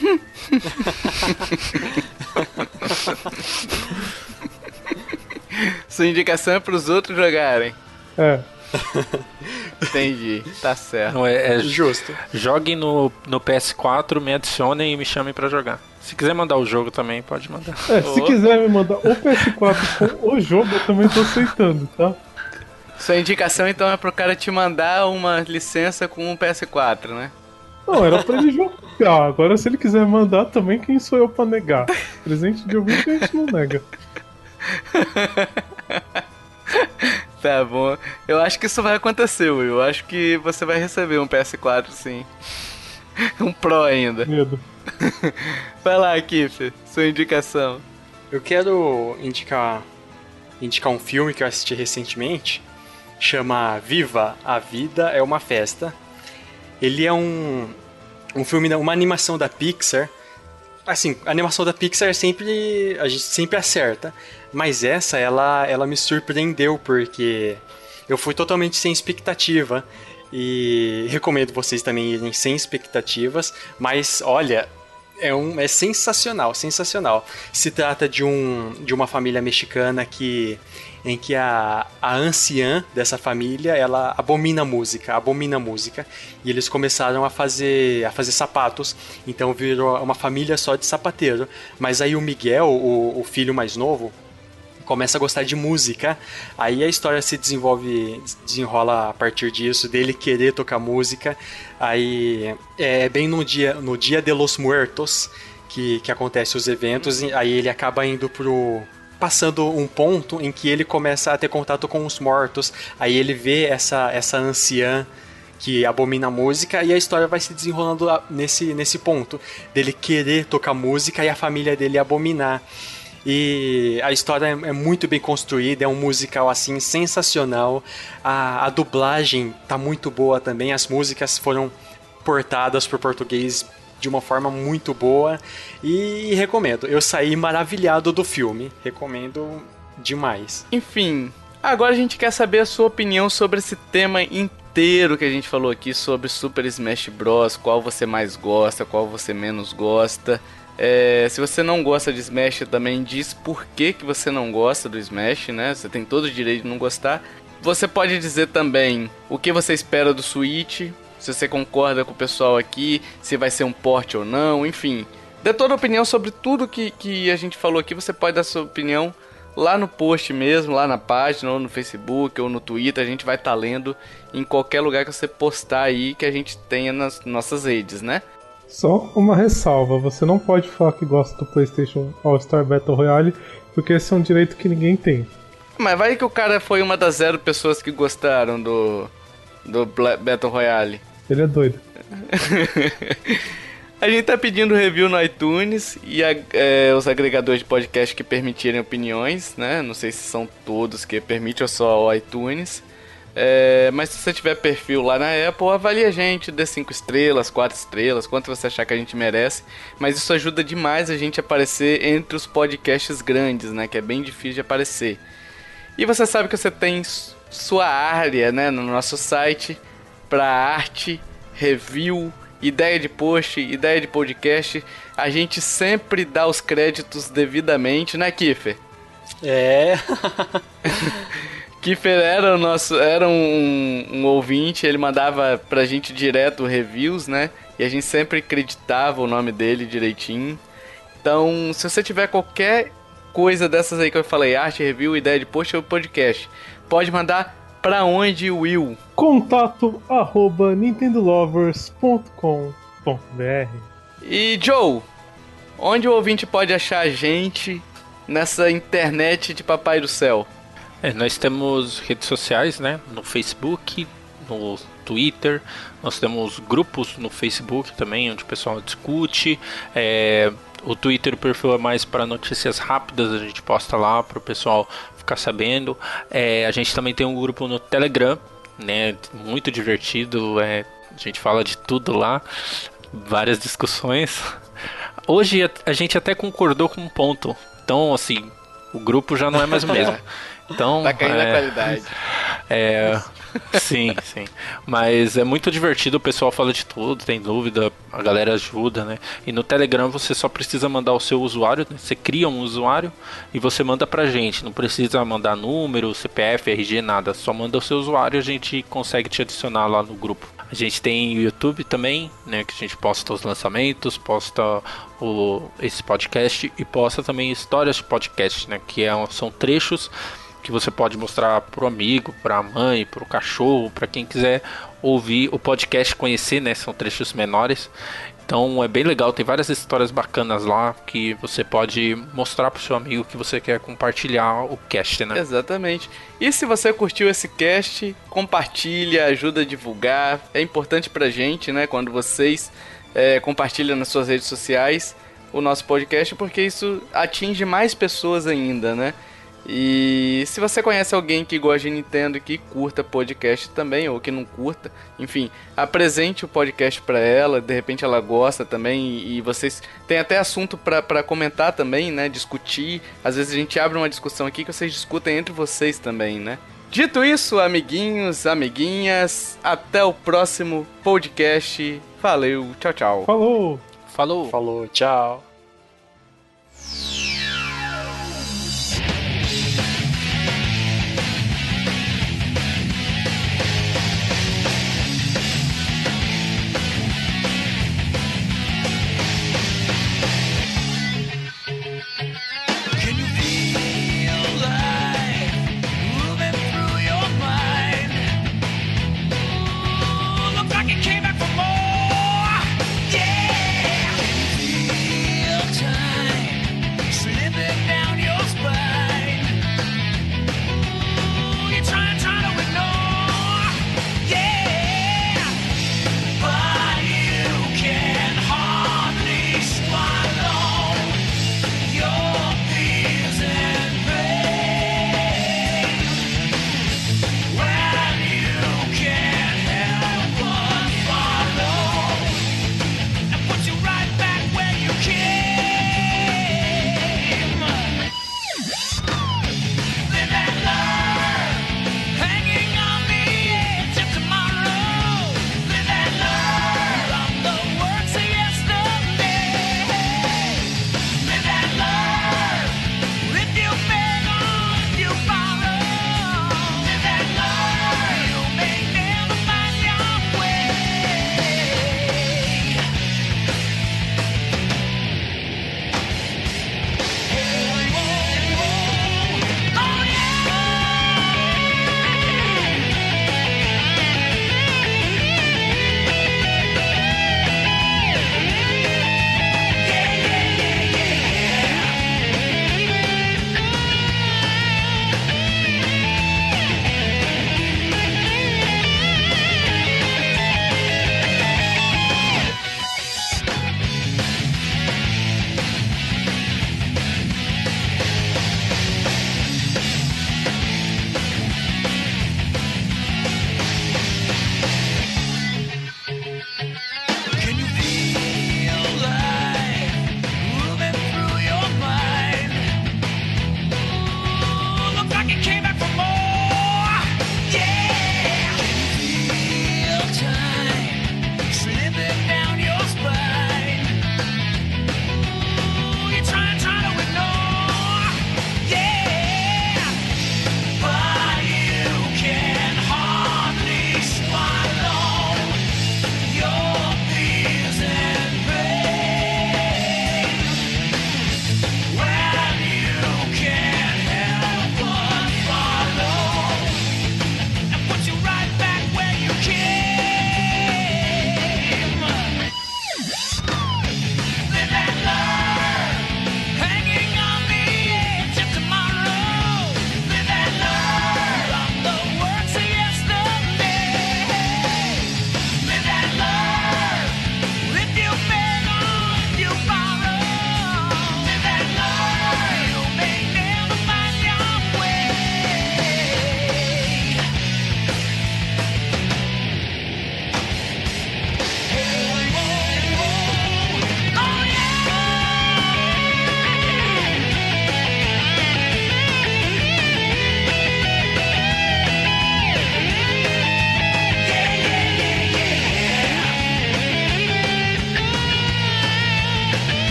Sua indicação é para os outros jogarem. É. Entendi, tá certo. Não, é, é justo. Jogue no, no PS4, me adicionem e me chamem para jogar. Se quiser mandar o jogo também, pode mandar. É, se oh. quiser me mandar o PS4 com o jogo, eu também tô aceitando, tá? Sua indicação então é pro cara te mandar uma licença com um PS4, né? Não, era pra ele jogar. Agora, se ele quiser mandar também, quem sou eu pra negar? Presente de alguém que a gente não nega. tá bom. Eu acho que isso vai acontecer, Will. Eu acho que você vai receber um PS4, sim. um Pro ainda. Medo. vai lá, Kiff, sua indicação. Eu quero indicar indicar um filme que eu assisti recentemente. Chama Viva a Vida é uma Festa ele é um, um filme, uma animação da Pixar. Assim, a animação da Pixar sempre a gente sempre acerta, mas essa ela ela me surpreendeu porque eu fui totalmente sem expectativa e recomendo vocês também irem sem expectativas, mas olha, é, um, é sensacional, sensacional. Se trata de, um, de uma família mexicana que em que a, a anciã dessa família, ela abomina música, abomina música, e eles começaram a fazer a fazer sapatos, então virou uma família só de sapateiro. Mas aí o Miguel, o, o filho mais novo, começa a gostar de música. Aí a história se desenvolve, desenrola a partir disso, dele querer tocar música. Aí é bem no dia, no dia de los Muertos que, que acontece os eventos. Aí ele acaba indo pro passando um ponto em que ele começa a ter contato com os mortos. Aí ele vê essa, essa anciã que abomina a música e a história vai se desenrolando nesse, nesse ponto dele querer tocar música e a família dele abominar. E a história é muito bem construída, é um musical assim sensacional. A, a dublagem tá muito boa também, as músicas foram portadas para português de uma forma muito boa e recomendo. Eu saí maravilhado do filme, recomendo demais. Enfim, agora a gente quer saber a sua opinião sobre esse tema inteiro que a gente falou aqui sobre Super Smash Bros. Qual você mais gosta, qual você menos gosta. É, se você não gosta de Smash, também diz por que, que você não gosta do Smash, né? Você tem todo o direito de não gostar. Você pode dizer também o que você espera do Switch, se você concorda com o pessoal aqui, se vai ser um porte ou não, enfim. Dê toda a opinião sobre tudo que, que a gente falou aqui, você pode dar sua opinião lá no post mesmo, lá na página, ou no Facebook, ou no Twitter, a gente vai estar tá lendo em qualquer lugar que você postar aí que a gente tenha nas nossas redes, né? Só uma ressalva: você não pode falar que gosta do PlayStation All-Star Battle Royale, porque esse é um direito que ninguém tem. Mas vai que o cara foi uma das zero pessoas que gostaram do, do Battle Royale. Ele é doido. a gente tá pedindo review no iTunes e a, é, os agregadores de podcast que permitirem opiniões, né? Não sei se são todos que permitem ou só o iTunes. É, mas se você tiver perfil lá na Apple, avalie a gente, dê 5 estrelas, 4 estrelas, quanto você achar que a gente merece. Mas isso ajuda demais a gente a aparecer entre os podcasts grandes, né? Que é bem difícil de aparecer. E você sabe que você tem sua área, né, no nosso site para arte, review, ideia de post, ideia de podcast. A gente sempre dá os créditos devidamente, né, Kiffer? É. Kiffer era o nosso, era um, um, ouvinte, ele mandava pra gente direto reviews, né? E a gente sempre acreditava o nome dele direitinho. Então, se você tiver qualquer coisa dessas aí que eu falei, arte, review, ideia de post ou podcast, pode mandar pra onde, Will? Contato arroba nintendolovers.com.br E Joe, onde o ouvinte pode achar a gente nessa internet de papai do céu? É, nós temos redes sociais, né? No Facebook, no Twitter, nós temos grupos no Facebook também, onde o pessoal discute. É, o Twitter, o perfil é mais para notícias rápidas, a gente posta lá para o pessoal ficar sabendo. É, a gente também tem um grupo no Telegram, né? Muito divertido, é, a gente fala de tudo lá, várias discussões. Hoje a, a gente até concordou com um ponto, então assim, o grupo já não é mais o mesmo. Então, tá caindo é, a qualidade. É, sim, sim. Mas é muito divertido, o pessoal fala de tudo, tem dúvida, a galera ajuda, né? E no Telegram você só precisa mandar o seu usuário, né? você cria um usuário e você manda pra gente. Não precisa mandar número, CPF, RG, nada. Só manda o seu usuário e a gente consegue te adicionar lá no grupo. A gente tem o YouTube também, né? Que a gente posta os lançamentos, posta o, esse podcast e posta também histórias de podcast, né? Que é, são trechos que você pode mostrar pro amigo, pra mãe, pro cachorro, para quem quiser ouvir o podcast, conhecer, né? São trechos menores. Então é bem legal, tem várias histórias bacanas lá que você pode mostrar pro seu amigo que você quer compartilhar o cast, né? Exatamente. E se você curtiu esse cast, compartilha, ajuda a divulgar. É importante pra gente, né? Quando vocês é, compartilham nas suas redes sociais o nosso podcast, porque isso atinge mais pessoas ainda, né? E se você conhece alguém que gosta de Nintendo e que curta podcast também, ou que não curta, enfim, apresente o podcast para ela, de repente ela gosta também, e vocês têm até assunto para comentar também, né? Discutir. Às vezes a gente abre uma discussão aqui que vocês discutem entre vocês também, né? Dito isso, amiguinhos, amiguinhas, até o próximo podcast. Valeu, tchau, tchau. Falou! Falou! Falou, tchau!